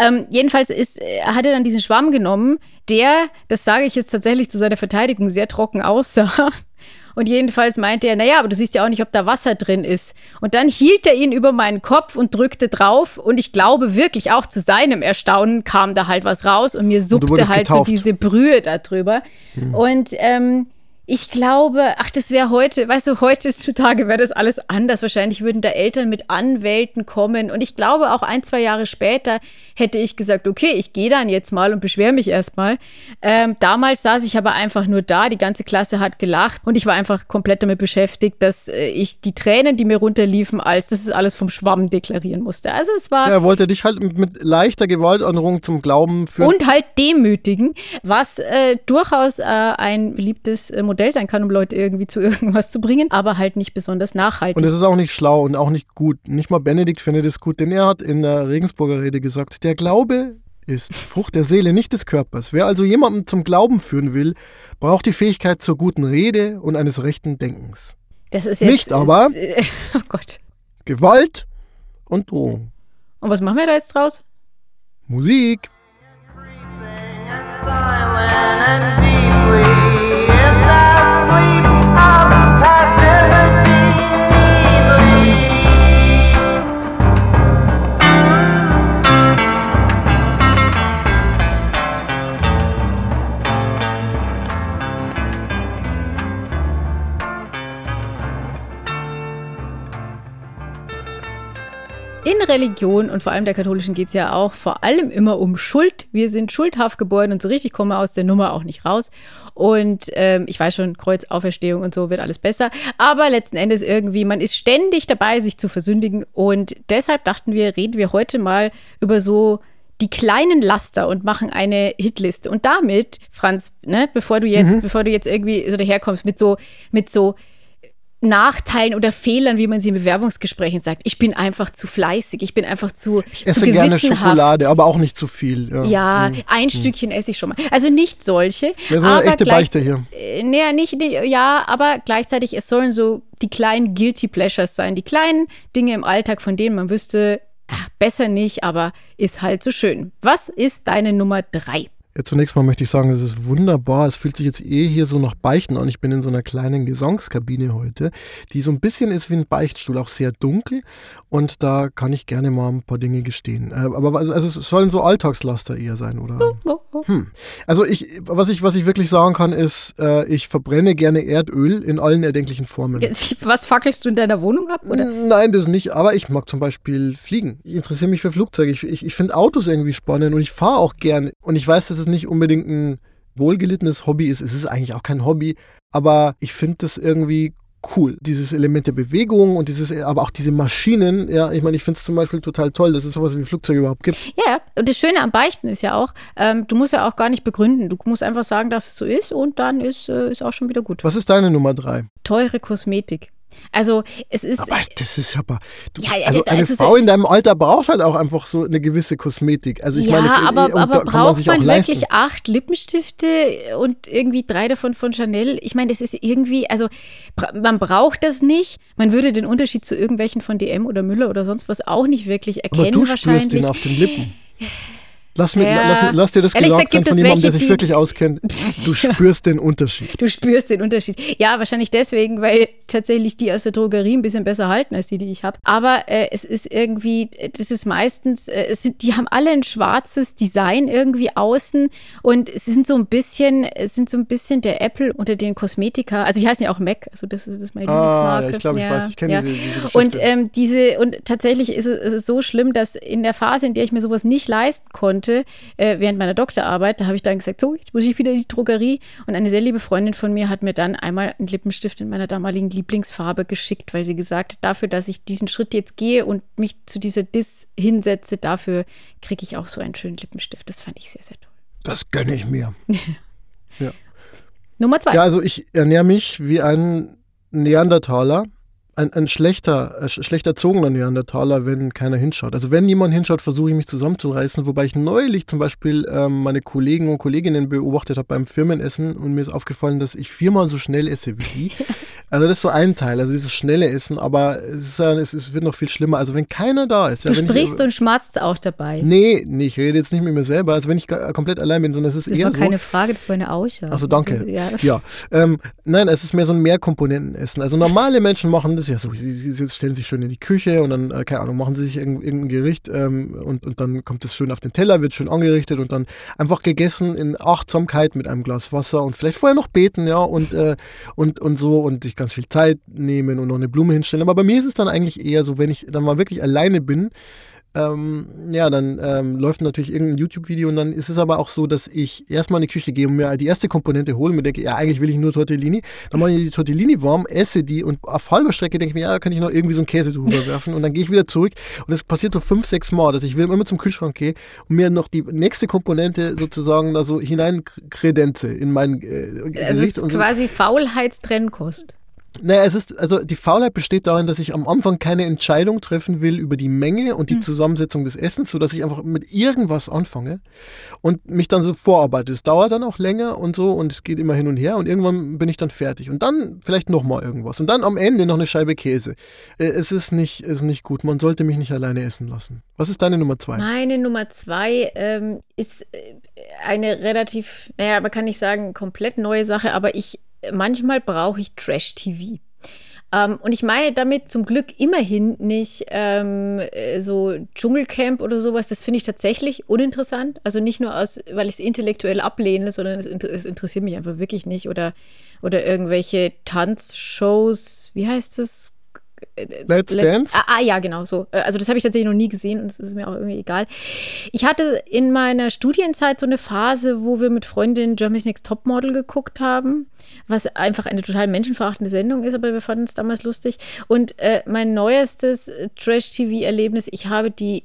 Ähm, jedenfalls ist, hat er dann diesen Schwamm genommen, der, das sage ich jetzt tatsächlich zu seiner Verteidigung, sehr trocken aussah. Und jedenfalls meinte er, naja, aber du siehst ja auch nicht, ob da Wasser drin ist. Und dann hielt er ihn über meinen Kopf und drückte drauf. Und ich glaube wirklich, auch zu seinem Erstaunen kam da halt was raus und mir suppte halt getauft. so diese Brühe darüber. Hm. Und ähm, ich glaube, ach, das wäre heute, weißt du, heutzutage wäre das alles anders. Wahrscheinlich würden da Eltern mit Anwälten kommen. Und ich glaube, auch ein, zwei Jahre später hätte ich gesagt, okay, ich gehe dann jetzt mal und beschwere mich erstmal. Ähm, damals saß ich aber einfach nur da, die ganze Klasse hat gelacht und ich war einfach komplett damit beschäftigt, dass äh, ich die Tränen, die mir runterliefen, als das ist alles vom Schwamm deklarieren musste. Also es war. Er wollte dich halt mit leichter Gewaltanderung zum Glauben führen. Und halt demütigen, was äh, durchaus äh, ein beliebtes äh, Modell Modell sein kann, um Leute irgendwie zu irgendwas zu bringen, aber halt nicht besonders nachhaltig. Und es ist auch nicht schlau und auch nicht gut. Nicht mal Benedikt findet es gut, denn er hat in der Regensburger Rede gesagt, der Glaube ist Frucht der Seele, nicht des Körpers. Wer also jemanden zum Glauben führen will, braucht die Fähigkeit zur guten Rede und eines rechten Denkens. Das ist jetzt, nicht aber ist, oh Gott. Gewalt und Drohung. Und was machen wir da jetzt draus? Musik. In Religion und vor allem der katholischen geht es ja auch vor allem immer um Schuld. Wir sind schuldhaft geboren und so richtig kommen wir aus der Nummer auch nicht raus. Und ähm, ich weiß schon, Kreuzauferstehung und so wird alles besser. Aber letzten Endes irgendwie, man ist ständig dabei, sich zu versündigen. Und deshalb dachten wir, reden wir heute mal über so die kleinen Laster und machen eine Hitliste. Und damit, Franz, ne, bevor du jetzt, mhm. bevor du jetzt irgendwie so daherkommst mit so, mit so Nachteilen oder Fehlern, wie man sie in Bewerbungsgesprächen sagt. Ich bin einfach zu fleißig, ich bin einfach zu Ich esse zu gerne Schokolade, aber auch nicht zu viel. Ja, ja mhm. ein mhm. Stückchen esse ich schon mal. Also nicht solche. Wir sind eine echte gleich, Beichte hier. Äh, nee, nicht, nicht, ja, aber gleichzeitig, es sollen so die kleinen Guilty Pleasures sein, die kleinen Dinge im Alltag, von denen man wüsste, ach, besser nicht, aber ist halt so schön. Was ist deine Nummer drei? Ja, zunächst mal möchte ich sagen, es ist wunderbar. Es fühlt sich jetzt eh hier so nach Beichten an. Ich bin in so einer kleinen Gesangskabine heute, die so ein bisschen ist wie ein Beichtstuhl, auch sehr dunkel. Und da kann ich gerne mal ein paar Dinge gestehen. Äh, aber also, also es sollen so Alltagslaster eher sein, oder? Hm. Also ich, was ich, was ich wirklich sagen kann, ist, äh, ich verbrenne gerne Erdöl in allen erdenklichen Formen. Was fackelst du in deiner Wohnung ab? Oder? Nein, das nicht. Aber ich mag zum Beispiel fliegen. Ich interessiere mich für Flugzeuge. Ich, ich, ich finde Autos irgendwie spannend und ich fahre auch gern. Und ich weiß, dass es nicht unbedingt ein wohlgelittenes Hobby ist. Es ist eigentlich auch kein Hobby, aber ich finde das irgendwie cool. Dieses Element der Bewegung und dieses, aber auch diese Maschinen, ja, ich meine, ich finde es zum Beispiel total toll, dass es sowas wie Flugzeuge überhaupt gibt. Ja, und das Schöne am Beichten ist ja auch, ähm, du musst ja auch gar nicht begründen. Du musst einfach sagen, dass es so ist und dann ist, äh, ist auch schon wieder gut. Was ist deine Nummer drei? Teure Kosmetik. Also es ist. Aber das ist aber. Du, ja, ja, also eine Frau in deinem Alter braucht halt auch einfach so eine gewisse Kosmetik. Also ich ja, meine, aber, aber braucht man, man wirklich acht Lippenstifte und irgendwie drei davon von Chanel? Ich meine, das ist irgendwie, also man braucht das nicht. Man würde den Unterschied zu irgendwelchen von DM oder Müller oder sonst was auch nicht wirklich erkennen. Aber du wahrscheinlich. spürst ihn auf den Lippen. Lass, mir, ja. lass, lass, dir das Ehrlich gesagt sein von jemandem, der sich wirklich auskennt. Du spürst den Unterschied. Du spürst den Unterschied. Ja, wahrscheinlich deswegen, weil tatsächlich die aus der Drogerie ein bisschen besser halten als die, die ich habe. Aber äh, es ist irgendwie, das ist meistens, äh, sind, die haben alle ein schwarzes Design irgendwie außen und es sind so ein bisschen, es sind so ein bisschen der Apple unter den Kosmetika. Also die heißen ja auch Mac, also das, das ist meine ah, Lieblingsmarke. Ja, ich glaube, ich weiß, ich kenne ja. diese, diese. Und ähm, diese, und tatsächlich ist es, ist es so schlimm, dass in der Phase, in der ich mir sowas nicht leisten konnte, konnte, äh, während meiner Doktorarbeit. Da habe ich dann gesagt, so, jetzt muss ich wieder in die Drogerie. Und eine sehr liebe Freundin von mir hat mir dann einmal einen Lippenstift in meiner damaligen Lieblingsfarbe geschickt, weil sie gesagt hat, dafür, dass ich diesen Schritt jetzt gehe und mich zu dieser Dis hinsetze, dafür kriege ich auch so einen schönen Lippenstift. Das fand ich sehr, sehr toll. Das gönne ich mir. ja. Nummer zwei. Ja, also ich ernähre mich wie ein Neandertaler ein, ein schlechter, äh, schlecht erzogener Neandertaler, wenn keiner hinschaut. Also wenn jemand hinschaut, versuche ich mich zusammenzureißen, wobei ich neulich zum Beispiel ähm, meine Kollegen und Kolleginnen beobachtet habe beim Firmenessen und mir ist aufgefallen, dass ich viermal so schnell esse wie die. Also das ist so ein Teil, also dieses schnelle Essen, aber es, ist, es, es wird noch viel schlimmer. Also wenn keiner da ist. Du ja, sprichst ich, und schmatzt auch dabei. Nee, nee, ich rede jetzt nicht mit mir selber. Also wenn ich komplett allein bin, sondern es ist das eher so. Das war keine Frage, das war eine Aussage. Also danke. Ja. ja. Ähm, nein, es ist mehr so ein Mehrkomponentenessen. Also normale Menschen machen das ja so. Sie, sie stellen sich schön in die Küche und dann, äh, keine Ahnung, machen sie sich irgendein Gericht ähm, und, und dann kommt es schön auf den Teller, wird schön angerichtet und dann einfach gegessen in Achtsamkeit mit einem Glas Wasser und vielleicht vorher noch beten, ja, und, äh, und, und so und sich ganz viel Zeit nehmen und noch eine Blume hinstellen. Aber bei mir ist es dann eigentlich eher so, wenn ich dann mal wirklich alleine bin, ähm, ja, dann ähm, läuft natürlich irgendein YouTube-Video und dann ist es aber auch so, dass ich erstmal in die Küche gehe und mir die erste Komponente hole und mir denke, ja, eigentlich will ich nur Tortellini. Dann mache ich die Tortellini warm, esse die und auf halber Strecke denke ich mir, ja, da kann ich noch irgendwie so einen Käse drüber werfen und dann gehe ich wieder zurück und das passiert so fünf, sechs Mal, dass ich immer zum Kühlschrank gehe und mir noch die nächste Komponente sozusagen da so hineinkredenze in mein äh, Gesicht. Es ist quasi Faulheitstrennkost. Naja, es ist, also die Faulheit besteht darin, dass ich am Anfang keine Entscheidung treffen will über die Menge und die mhm. Zusammensetzung des Essens, sodass ich einfach mit irgendwas anfange und mich dann so vorarbeite. Es dauert dann auch länger und so und es geht immer hin und her und irgendwann bin ich dann fertig. Und dann vielleicht nochmal irgendwas. Und dann am Ende noch eine Scheibe Käse. Äh, es ist nicht, ist nicht gut. Man sollte mich nicht alleine essen lassen. Was ist deine Nummer zwei? Meine Nummer zwei ähm, ist äh, eine relativ, naja, man kann nicht sagen, komplett neue Sache, aber ich manchmal brauche ich Trash-TV. Ähm, und ich meine damit zum Glück immerhin nicht ähm, äh, so Dschungelcamp oder sowas. Das finde ich tatsächlich uninteressant. Also nicht nur aus, weil ich es intellektuell ablehne, sondern es, es, interessiert mich einfach wirklich nicht. Oder, oder irgendwelche Tanzshows, wie heißt das? Let's, Let's Dance? Ah, ah, ja, genau so. Äh, also das habe ich tatsächlich noch nie gesehen und es ist mir auch irgendwie egal. Ich hatte in meiner Studienzeit so eine Phase, wo wir mit Freundinnen Germany's Next Topmodel geguckt haben, was einfach eine total menschenverachtende Sendung ist, aber wir fanden es damals lustig. Und äh, mein neuestes Trash-TV-Erlebnis, ich habe die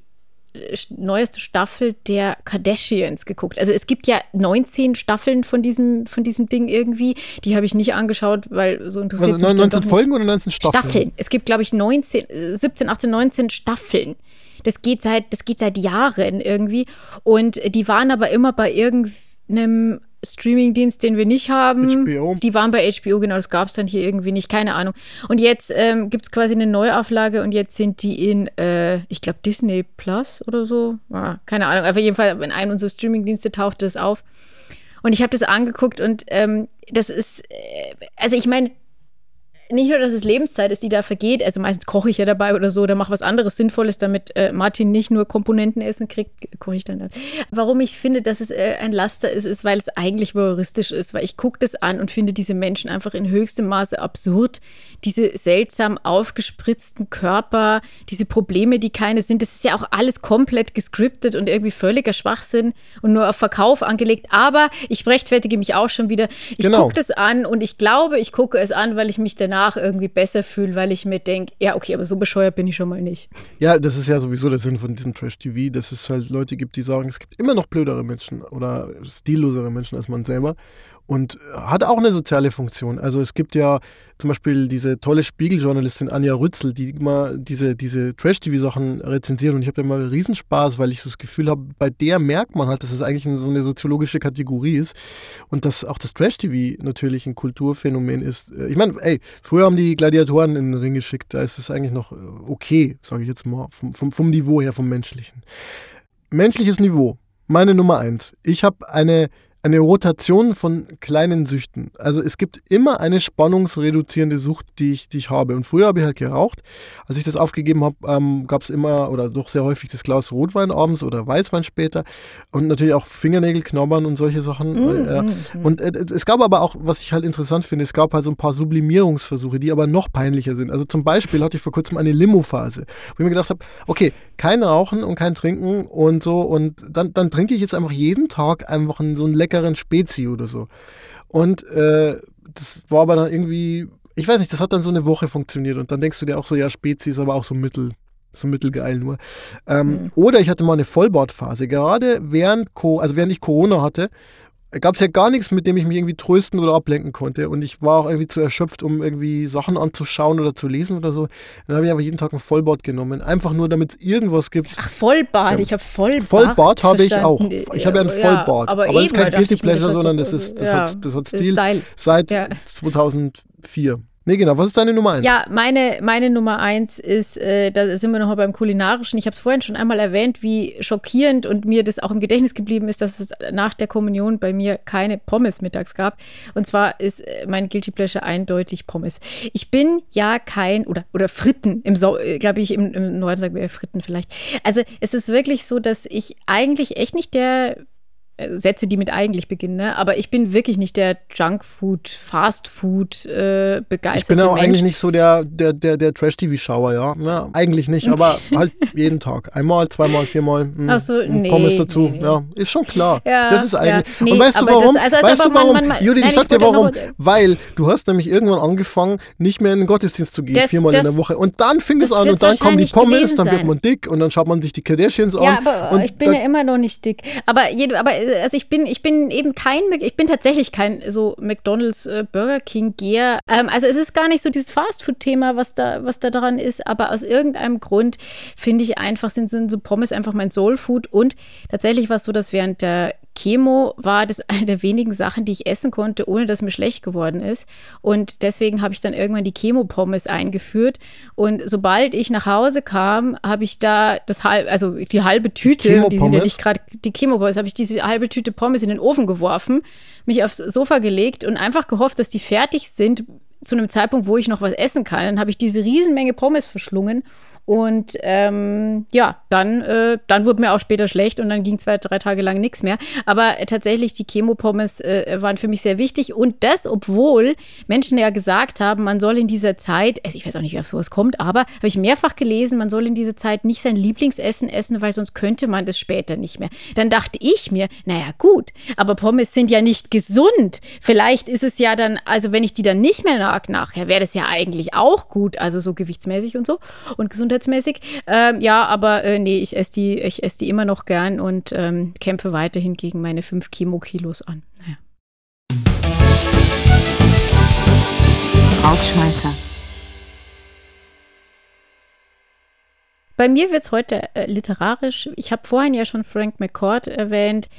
neueste Staffel der Kardashians geguckt. Also es gibt ja 19 Staffeln von diesem, von diesem Ding irgendwie. Die habe ich nicht angeschaut, weil so interessiert also, mich 19 Folgen oder 19 Staffeln? Staffeln. Es gibt, glaube ich, 19, 17, 18, 19 Staffeln. Das geht seit, das geht seit Jahren irgendwie. Und die waren aber immer bei irgendeinem Streamingdienst, den wir nicht haben. HBO. Die waren bei HBO, genau, das gab es dann hier irgendwie nicht, keine Ahnung. Und jetzt ähm, gibt es quasi eine Neuauflage und jetzt sind die in, äh, ich glaube, Disney Plus oder so. Ah, keine Ahnung, auf jeden Fall in einem unserer Streamingdienste tauchte das auf. Und ich habe das angeguckt und ähm, das ist, äh, also ich meine, nicht nur, dass es Lebenszeit ist, die da vergeht, also meistens koche ich ja dabei oder so, oder mache was anderes Sinnvolles, damit äh, Martin nicht nur Komponenten essen kriegt, koche ich dann. Warum ich finde, dass es äh, ein Laster ist, ist, weil es eigentlich voyeuristisch ist, weil ich gucke das an und finde diese Menschen einfach in höchstem Maße absurd. Diese seltsam aufgespritzten Körper, diese Probleme, die keine sind, das ist ja auch alles komplett gescriptet und irgendwie völliger Schwachsinn und nur auf Verkauf angelegt. Aber ich rechtfertige mich auch schon wieder. Ich genau. gucke das an und ich glaube, ich gucke es an, weil ich mich danach irgendwie besser fühle, weil ich mir denke, ja, okay, aber so bescheuert bin ich schon mal nicht. Ja, das ist ja sowieso der Sinn von diesem Trash-TV, dass es halt Leute gibt, die sagen, es gibt immer noch blödere Menschen oder stillosere Menschen als man selber und hat auch eine soziale Funktion. Also es gibt ja zum Beispiel diese tolle Spiegeljournalistin Anja Rützel, die immer diese, diese Trash-TV-Sachen rezensiert und ich habe da immer Riesenspaß, weil ich so das Gefühl habe, bei der merkt man halt, dass es eigentlich so eine soziologische Kategorie ist und dass auch das Trash-TV natürlich ein Kulturphänomen ist. Ich meine, ey, früher haben die Gladiatoren in den Ring geschickt, da ist es eigentlich noch okay, sage ich jetzt mal, vom, vom, vom Niveau her, vom menschlichen. Menschliches Niveau, meine Nummer eins. Ich habe eine eine Rotation von kleinen Süchten. Also es gibt immer eine spannungsreduzierende Sucht, die ich, die ich habe. Und früher habe ich halt geraucht. Als ich das aufgegeben habe, ähm, gab es immer oder doch sehr häufig das Glas Rotwein abends oder Weißwein später. Und natürlich auch Fingernägel knabbern und solche Sachen. Mm, äh, mm, und äh, es gab aber auch, was ich halt interessant finde, es gab halt so ein paar Sublimierungsversuche, die aber noch peinlicher sind. Also zum Beispiel hatte ich vor kurzem eine Limo-Phase, wo ich mir gedacht habe, okay, kein Rauchen und kein Trinken und so. Und dann, dann trinke ich jetzt einfach jeden Tag einfach so ein leckeren Spezi oder so. Und äh, das war aber dann irgendwie, ich weiß nicht, das hat dann so eine Woche funktioniert und dann denkst du dir auch so, ja, Spezi ist aber auch so mittel, so mittelgeil nur. Ähm, mhm. Oder ich hatte mal eine Vollbordphase, gerade während, Co also während ich Corona hatte gab es ja gar nichts, mit dem ich mich irgendwie trösten oder ablenken konnte. Und ich war auch irgendwie zu erschöpft, um irgendwie Sachen anzuschauen oder zu lesen oder so. Dann habe ich einfach jeden Tag ein Vollbart genommen. Einfach nur, damit es irgendwas gibt. Ach, Vollbart, ja. ich habe Vollbart. Vollbart habe ich auch. Ich habe ja ein Vollbart. Ja, aber aber das ist kein Guilty Pleasure, sondern das, ist, das, ja, hat, das hat Stil seit 2004. Nee, genau. Was ist deine Nummer eins? Ja, meine, meine Nummer eins ist, äh, da sind wir noch mal beim Kulinarischen. Ich habe es vorhin schon einmal erwähnt, wie schockierend und mir das auch im Gedächtnis geblieben ist, dass es nach der Kommunion bei mir keine Pommes mittags gab. Und zwar ist äh, mein Guilty Pleasure eindeutig Pommes. Ich bin ja kein, oder, oder Fritten, im so äh, glaube ich, im, im Norden sagen wir Fritten vielleicht. Also es ist wirklich so, dass ich eigentlich echt nicht der Sätze, die mit eigentlich beginnen, ne? aber ich bin wirklich nicht der Junkfood, Fastfood äh, begeisterte Ich bin auch Mensch. eigentlich nicht so der, der, der, der Trash-TV-Schauer, ja. Ne? Eigentlich nicht, aber halt jeden Tag. Einmal, zweimal, viermal. Mh, hm, Ach so, nee. Pommes dazu. Nee, nee. Ja, ist schon klar. Ja, das ist eigentlich. Ja. Nee, und weißt du warum? Das, also, also weißt du warum? Man, man, Judy, nein, ich sag dir warum. Weil du hast nämlich irgendwann angefangen, nicht mehr in den Gottesdienst zu gehen, das, viermal das, in der Woche. Und dann fing es an und dann kommen die Pommes, dann wird man dick und dann schaut man sich die Kardashians an. Ja, aber ich bin ja immer noch nicht dick. Aber, aber also ich bin, ich bin eben kein, ich bin tatsächlich kein so McDonalds, äh, Burger King Geher. Ähm, also es ist gar nicht so dieses Fastfood-Thema, was da, was da dran ist, aber aus irgendeinem Grund finde ich einfach, sind, sind so Pommes einfach mein Soulfood und tatsächlich war es so, dass während der Chemo war das eine der wenigen Sachen, die ich essen konnte, ohne dass mir schlecht geworden ist. Und deswegen habe ich dann irgendwann die Chemo-Pommes eingeführt. Und sobald ich nach Hause kam, habe ich da das halbe, also die halbe Tüte, die sind ja nicht gerade die Chemo-Pommes, habe ich diese halbe Tüte Pommes in den Ofen geworfen, mich aufs Sofa gelegt und einfach gehofft, dass die fertig sind zu einem Zeitpunkt, wo ich noch was essen kann. Dann habe ich diese Riesenmenge Pommes verschlungen und ähm, ja, dann, äh, dann wurde mir auch später schlecht und dann ging zwei, drei Tage lang nichts mehr. Aber tatsächlich, die Chemopommes äh, waren für mich sehr wichtig. Und das, obwohl Menschen ja gesagt haben, man soll in dieser Zeit, also ich weiß auch nicht, wie auf sowas kommt, aber habe ich mehrfach gelesen, man soll in dieser Zeit nicht sein Lieblingsessen essen, weil sonst könnte man das später nicht mehr. Dann dachte ich mir, naja, gut, aber Pommes sind ja nicht gesund. Vielleicht ist es ja dann, also wenn ich die dann nicht mehr mag nachher, wäre das ja eigentlich auch gut, also so gewichtsmäßig und so und gesund gesundheitsmäßig. Ähm, ja, aber äh, nee, ich esse die, ich esse die immer noch gern und ähm, kämpfe weiterhin gegen meine 5 Chemo-Kilos an. Naja. Rausschmeißer. Bei mir wird es heute äh, literarisch. Ich habe vorhin ja schon Frank McCord erwähnt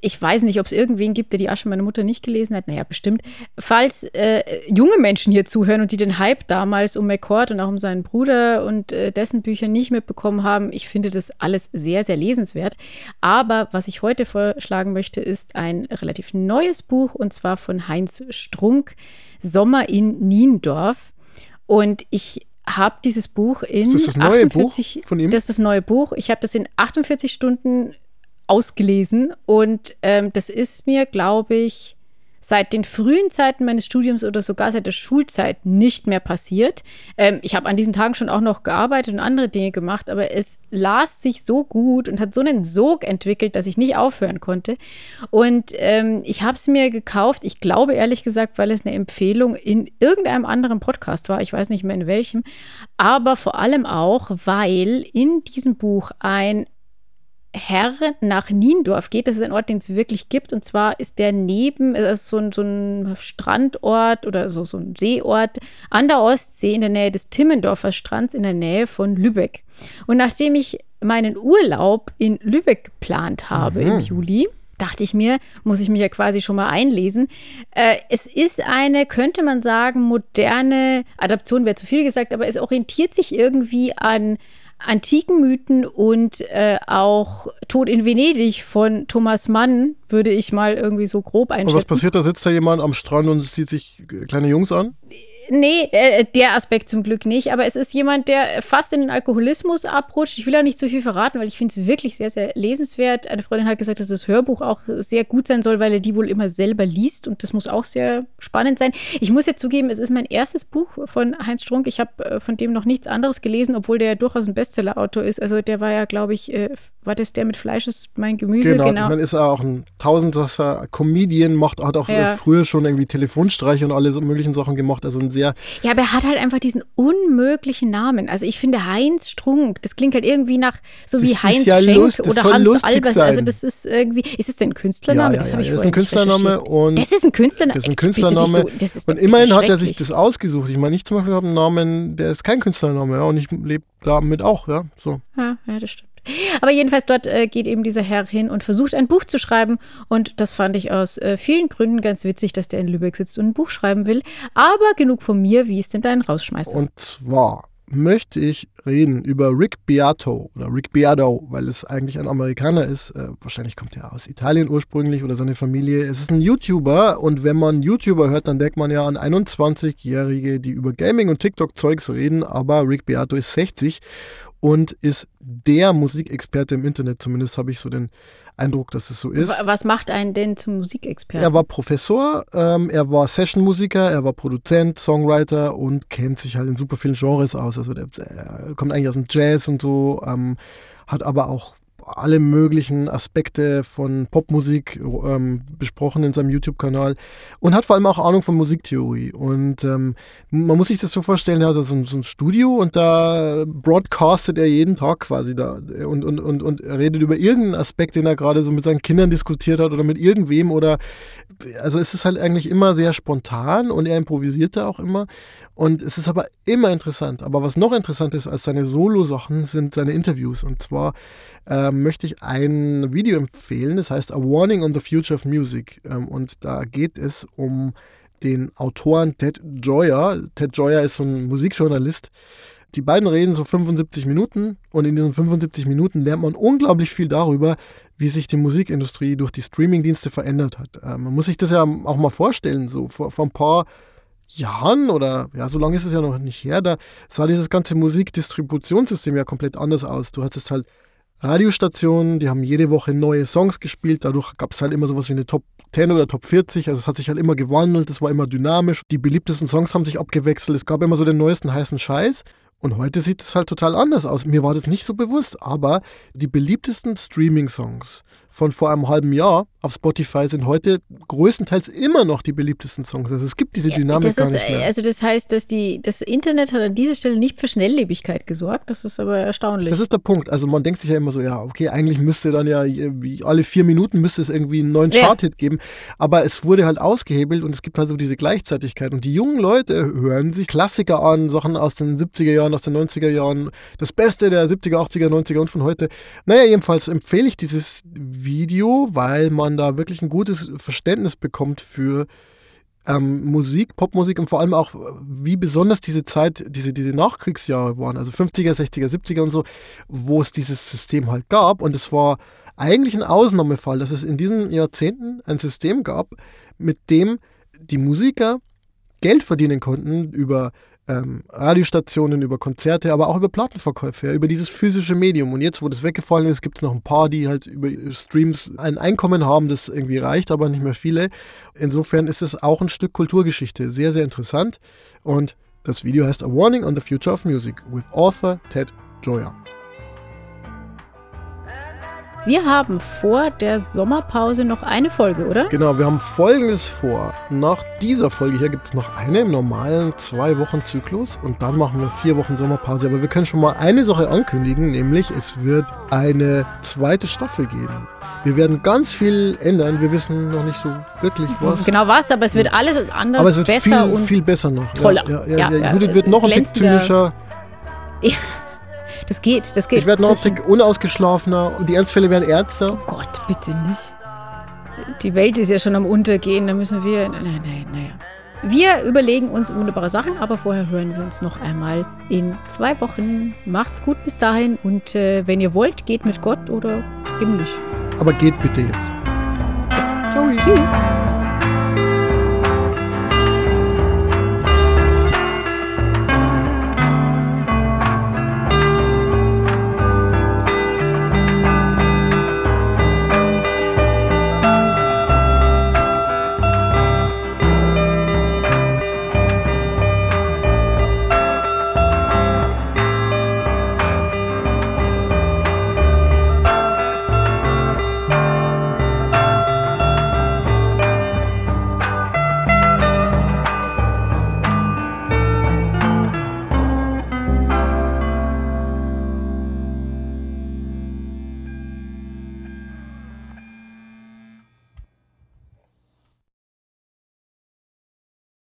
ich weiß nicht, ob es irgendwen gibt, der die Asche meiner Mutter nicht gelesen hat. Naja, bestimmt. Falls äh, junge Menschen hier zuhören und die den Hype damals um McCord und auch um seinen Bruder und äh, dessen Bücher nicht mitbekommen haben, ich finde das alles sehr, sehr lesenswert. Aber was ich heute vorschlagen möchte, ist ein relativ neues Buch und zwar von Heinz Strunk, Sommer in Niendorf. Und ich habe dieses Buch in ist das, das neue 48, Buch von ihm? Das ist das neue Buch. Ich habe das in 48 Stunden ausgelesen und ähm, das ist mir, glaube ich, seit den frühen Zeiten meines Studiums oder sogar seit der Schulzeit nicht mehr passiert. Ähm, ich habe an diesen Tagen schon auch noch gearbeitet und andere Dinge gemacht, aber es las sich so gut und hat so einen Sog entwickelt, dass ich nicht aufhören konnte. Und ähm, ich habe es mir gekauft, ich glaube ehrlich gesagt, weil es eine Empfehlung in irgendeinem anderen Podcast war, ich weiß nicht mehr in welchem, aber vor allem auch, weil in diesem Buch ein Herr nach Niendorf geht. Das ist ein Ort, den es wirklich gibt. Und zwar ist der neben, also so ein, so ein Strandort oder so, so ein Seeort an der Ostsee in der Nähe des Timmendorfer Strands in der Nähe von Lübeck. Und nachdem ich meinen Urlaub in Lübeck geplant habe mhm. im Juli, dachte ich mir, muss ich mich ja quasi schon mal einlesen. Äh, es ist eine, könnte man sagen, moderne Adaption, wäre zu viel gesagt, aber es orientiert sich irgendwie an antiken Mythen und äh, auch Tod in Venedig von Thomas Mann würde ich mal irgendwie so grob einschätzen. Und was passiert? Da sitzt da jemand am Strand und sieht sich kleine Jungs an? Nee, äh, der Aspekt zum Glück nicht. Aber es ist jemand, der fast in den Alkoholismus abrutscht. Ich will auch nicht zu viel verraten, weil ich finde es wirklich sehr, sehr lesenswert. Eine Freundin hat gesagt, dass das Hörbuch auch sehr gut sein soll, weil er die wohl immer selber liest. Und das muss auch sehr spannend sein. Ich muss jetzt zugeben, es ist mein erstes Buch von Heinz Strunk. Ich habe äh, von dem noch nichts anderes gelesen, obwohl der ja durchaus ein Bestseller-Autor ist. Also der war ja, glaube ich, äh, war das der mit Fleisch ist mein Gemüse? Genau, genau. man ist auch ein Tausendsasser Comedian, macht, hat auch ja. früher schon irgendwie Telefonstreiche und alle so möglichen Sachen gemacht. Also ein sehr. Ja, aber er hat halt einfach diesen unmöglichen Namen. Also ich finde Heinz Strunk, das klingt halt irgendwie nach so das wie Heinz ja Schenk Lust, oder Hans Albers. Sein. Also das ist irgendwie, ist es denn ein Künstlername? Ja, ja, das habe ich das ist ein Künstlername und das ist ein Künstlername. Das ist ein Künstlername. So, das ist, und immerhin hat er sich das ausgesucht. Ich meine, ich zum Beispiel habe einen Namen, der ist kein Künstlername, ja, und ich lebe damit auch, ja, so. Ja, ja, das stimmt. Aber jedenfalls dort äh, geht eben dieser Herr hin und versucht ein Buch zu schreiben. Und das fand ich aus äh, vielen Gründen ganz witzig, dass der in Lübeck sitzt und ein Buch schreiben will. Aber genug von mir, wie ist denn dein Rausschmeißer? Und zwar möchte ich reden über Rick Beato oder Rick Beato, weil es eigentlich ein Amerikaner ist. Äh, wahrscheinlich kommt er aus Italien ursprünglich oder seine Familie. Es ist ein YouTuber und wenn man YouTuber hört, dann denkt man ja an 21-Jährige, die über Gaming und TikTok-Zeugs reden, aber Rick Beato ist 60 und ist der Musikexperte im Internet. Zumindest habe ich so den Eindruck, dass es so ist. Was macht einen denn zum Musikexperten? Er war Professor, ähm, er war Sessionmusiker, er war Produzent, Songwriter und kennt sich halt in super vielen Genres aus. Also der, er kommt eigentlich aus dem Jazz und so, ähm, hat aber auch alle möglichen Aspekte von Popmusik ähm, besprochen in seinem YouTube-Kanal und hat vor allem auch Ahnung von Musiktheorie. Und ähm, man muss sich das so vorstellen, er hat so, so ein Studio und da broadcastet er jeden Tag quasi da und, und, und, und redet über irgendeinen Aspekt, den er gerade so mit seinen Kindern diskutiert hat oder mit irgendwem oder also es ist halt eigentlich immer sehr spontan und er improvisiert da auch immer. Und es ist aber immer interessant. Aber was noch interessanter ist als seine Solo-Sachen, sind seine Interviews. Und zwar äh, möchte ich ein Video empfehlen, das heißt A Warning on the Future of Music. Ähm, und da geht es um den Autoren Ted Joyer. Ted Joyer ist so ein Musikjournalist. Die beiden reden so 75 Minuten und in diesen 75 Minuten lernt man unglaublich viel darüber, wie sich die Musikindustrie durch die Streamingdienste verändert hat. Äh, man muss sich das ja auch mal vorstellen. So vor, vor ein paar Jahren oder ja, so lange ist es ja noch nicht her, da sah dieses ganze Musikdistributionssystem ja komplett anders aus. Du hattest halt Radiostationen, die haben jede Woche neue Songs gespielt, dadurch gab es halt immer sowas wie eine Top 10 oder Top 40, also es hat sich halt immer gewandelt, es war immer dynamisch, die beliebtesten Songs haben sich abgewechselt, es gab immer so den neuesten heißen Scheiß. Und heute sieht es halt total anders aus. Mir war das nicht so bewusst, aber die beliebtesten Streaming-Songs von vor einem halben Jahr auf Spotify sind heute größtenteils immer noch die beliebtesten Songs. Also es gibt diese Dynamik ja, gar nicht mehr. Also das heißt, dass die, das Internet hat an dieser Stelle nicht für Schnelllebigkeit gesorgt. Das ist aber erstaunlich. Das ist der Punkt. Also man denkt sich ja immer so, ja, okay, eigentlich müsste dann ja wie alle vier Minuten müsste es irgendwie einen neuen Chart-Hit geben. Aber es wurde halt ausgehebelt und es gibt halt so diese Gleichzeitigkeit. Und die jungen Leute hören sich Klassiker an, Sachen aus den 70er Jahren, aus den 90er Jahren, das Beste der 70er, 80er, 90er und von heute. Naja, jedenfalls empfehle ich dieses Video, weil man da wirklich ein gutes Verständnis bekommt für ähm, Musik, Popmusik und vor allem auch, wie besonders diese Zeit, diese, diese Nachkriegsjahre waren, also 50er, 60er, 70er und so, wo es dieses System halt gab. Und es war eigentlich ein Ausnahmefall, dass es in diesen Jahrzehnten ein System gab, mit dem die Musiker Geld verdienen konnten über ähm, Radiostationen, über Konzerte, aber auch über Plattenverkäufe, ja, über dieses physische Medium. Und jetzt, wo das weggefallen ist, gibt es noch ein paar, die halt über Streams ein Einkommen haben, das irgendwie reicht, aber nicht mehr viele. Insofern ist es auch ein Stück Kulturgeschichte. Sehr, sehr interessant. Und das Video heißt A Warning on the Future of Music with Author Ted Joya. Wir haben vor der Sommerpause noch eine Folge, oder? Genau, wir haben folgendes vor. Nach dieser Folge hier gibt es noch eine im normalen Zwei-Wochen-Zyklus und dann machen wir vier Wochen Sommerpause. Aber wir können schon mal eine Sache ankündigen, nämlich es wird eine zweite Staffel geben. Wir werden ganz viel ändern. Wir wissen noch nicht so wirklich was. Genau was, aber es wird alles anders, aber es wird besser viel, und viel besser noch. toller. Ja, ja, ja, Ja, ja. ja, Judith wird noch ein glänzender. zynischer. das geht, das geht. Ich werde noch unausgeschlafener und die Ernstfälle werden ernster. Oh Gott, bitte nicht. Die Welt ist ja schon am Untergehen, da müssen wir. Nein, nein, naja. Wir überlegen uns wunderbare Sachen, aber vorher hören wir uns noch einmal in zwei Wochen. Macht's gut bis dahin und äh, wenn ihr wollt, geht mit Gott oder eben nicht. Aber geht bitte jetzt. Ciao. Tschüss.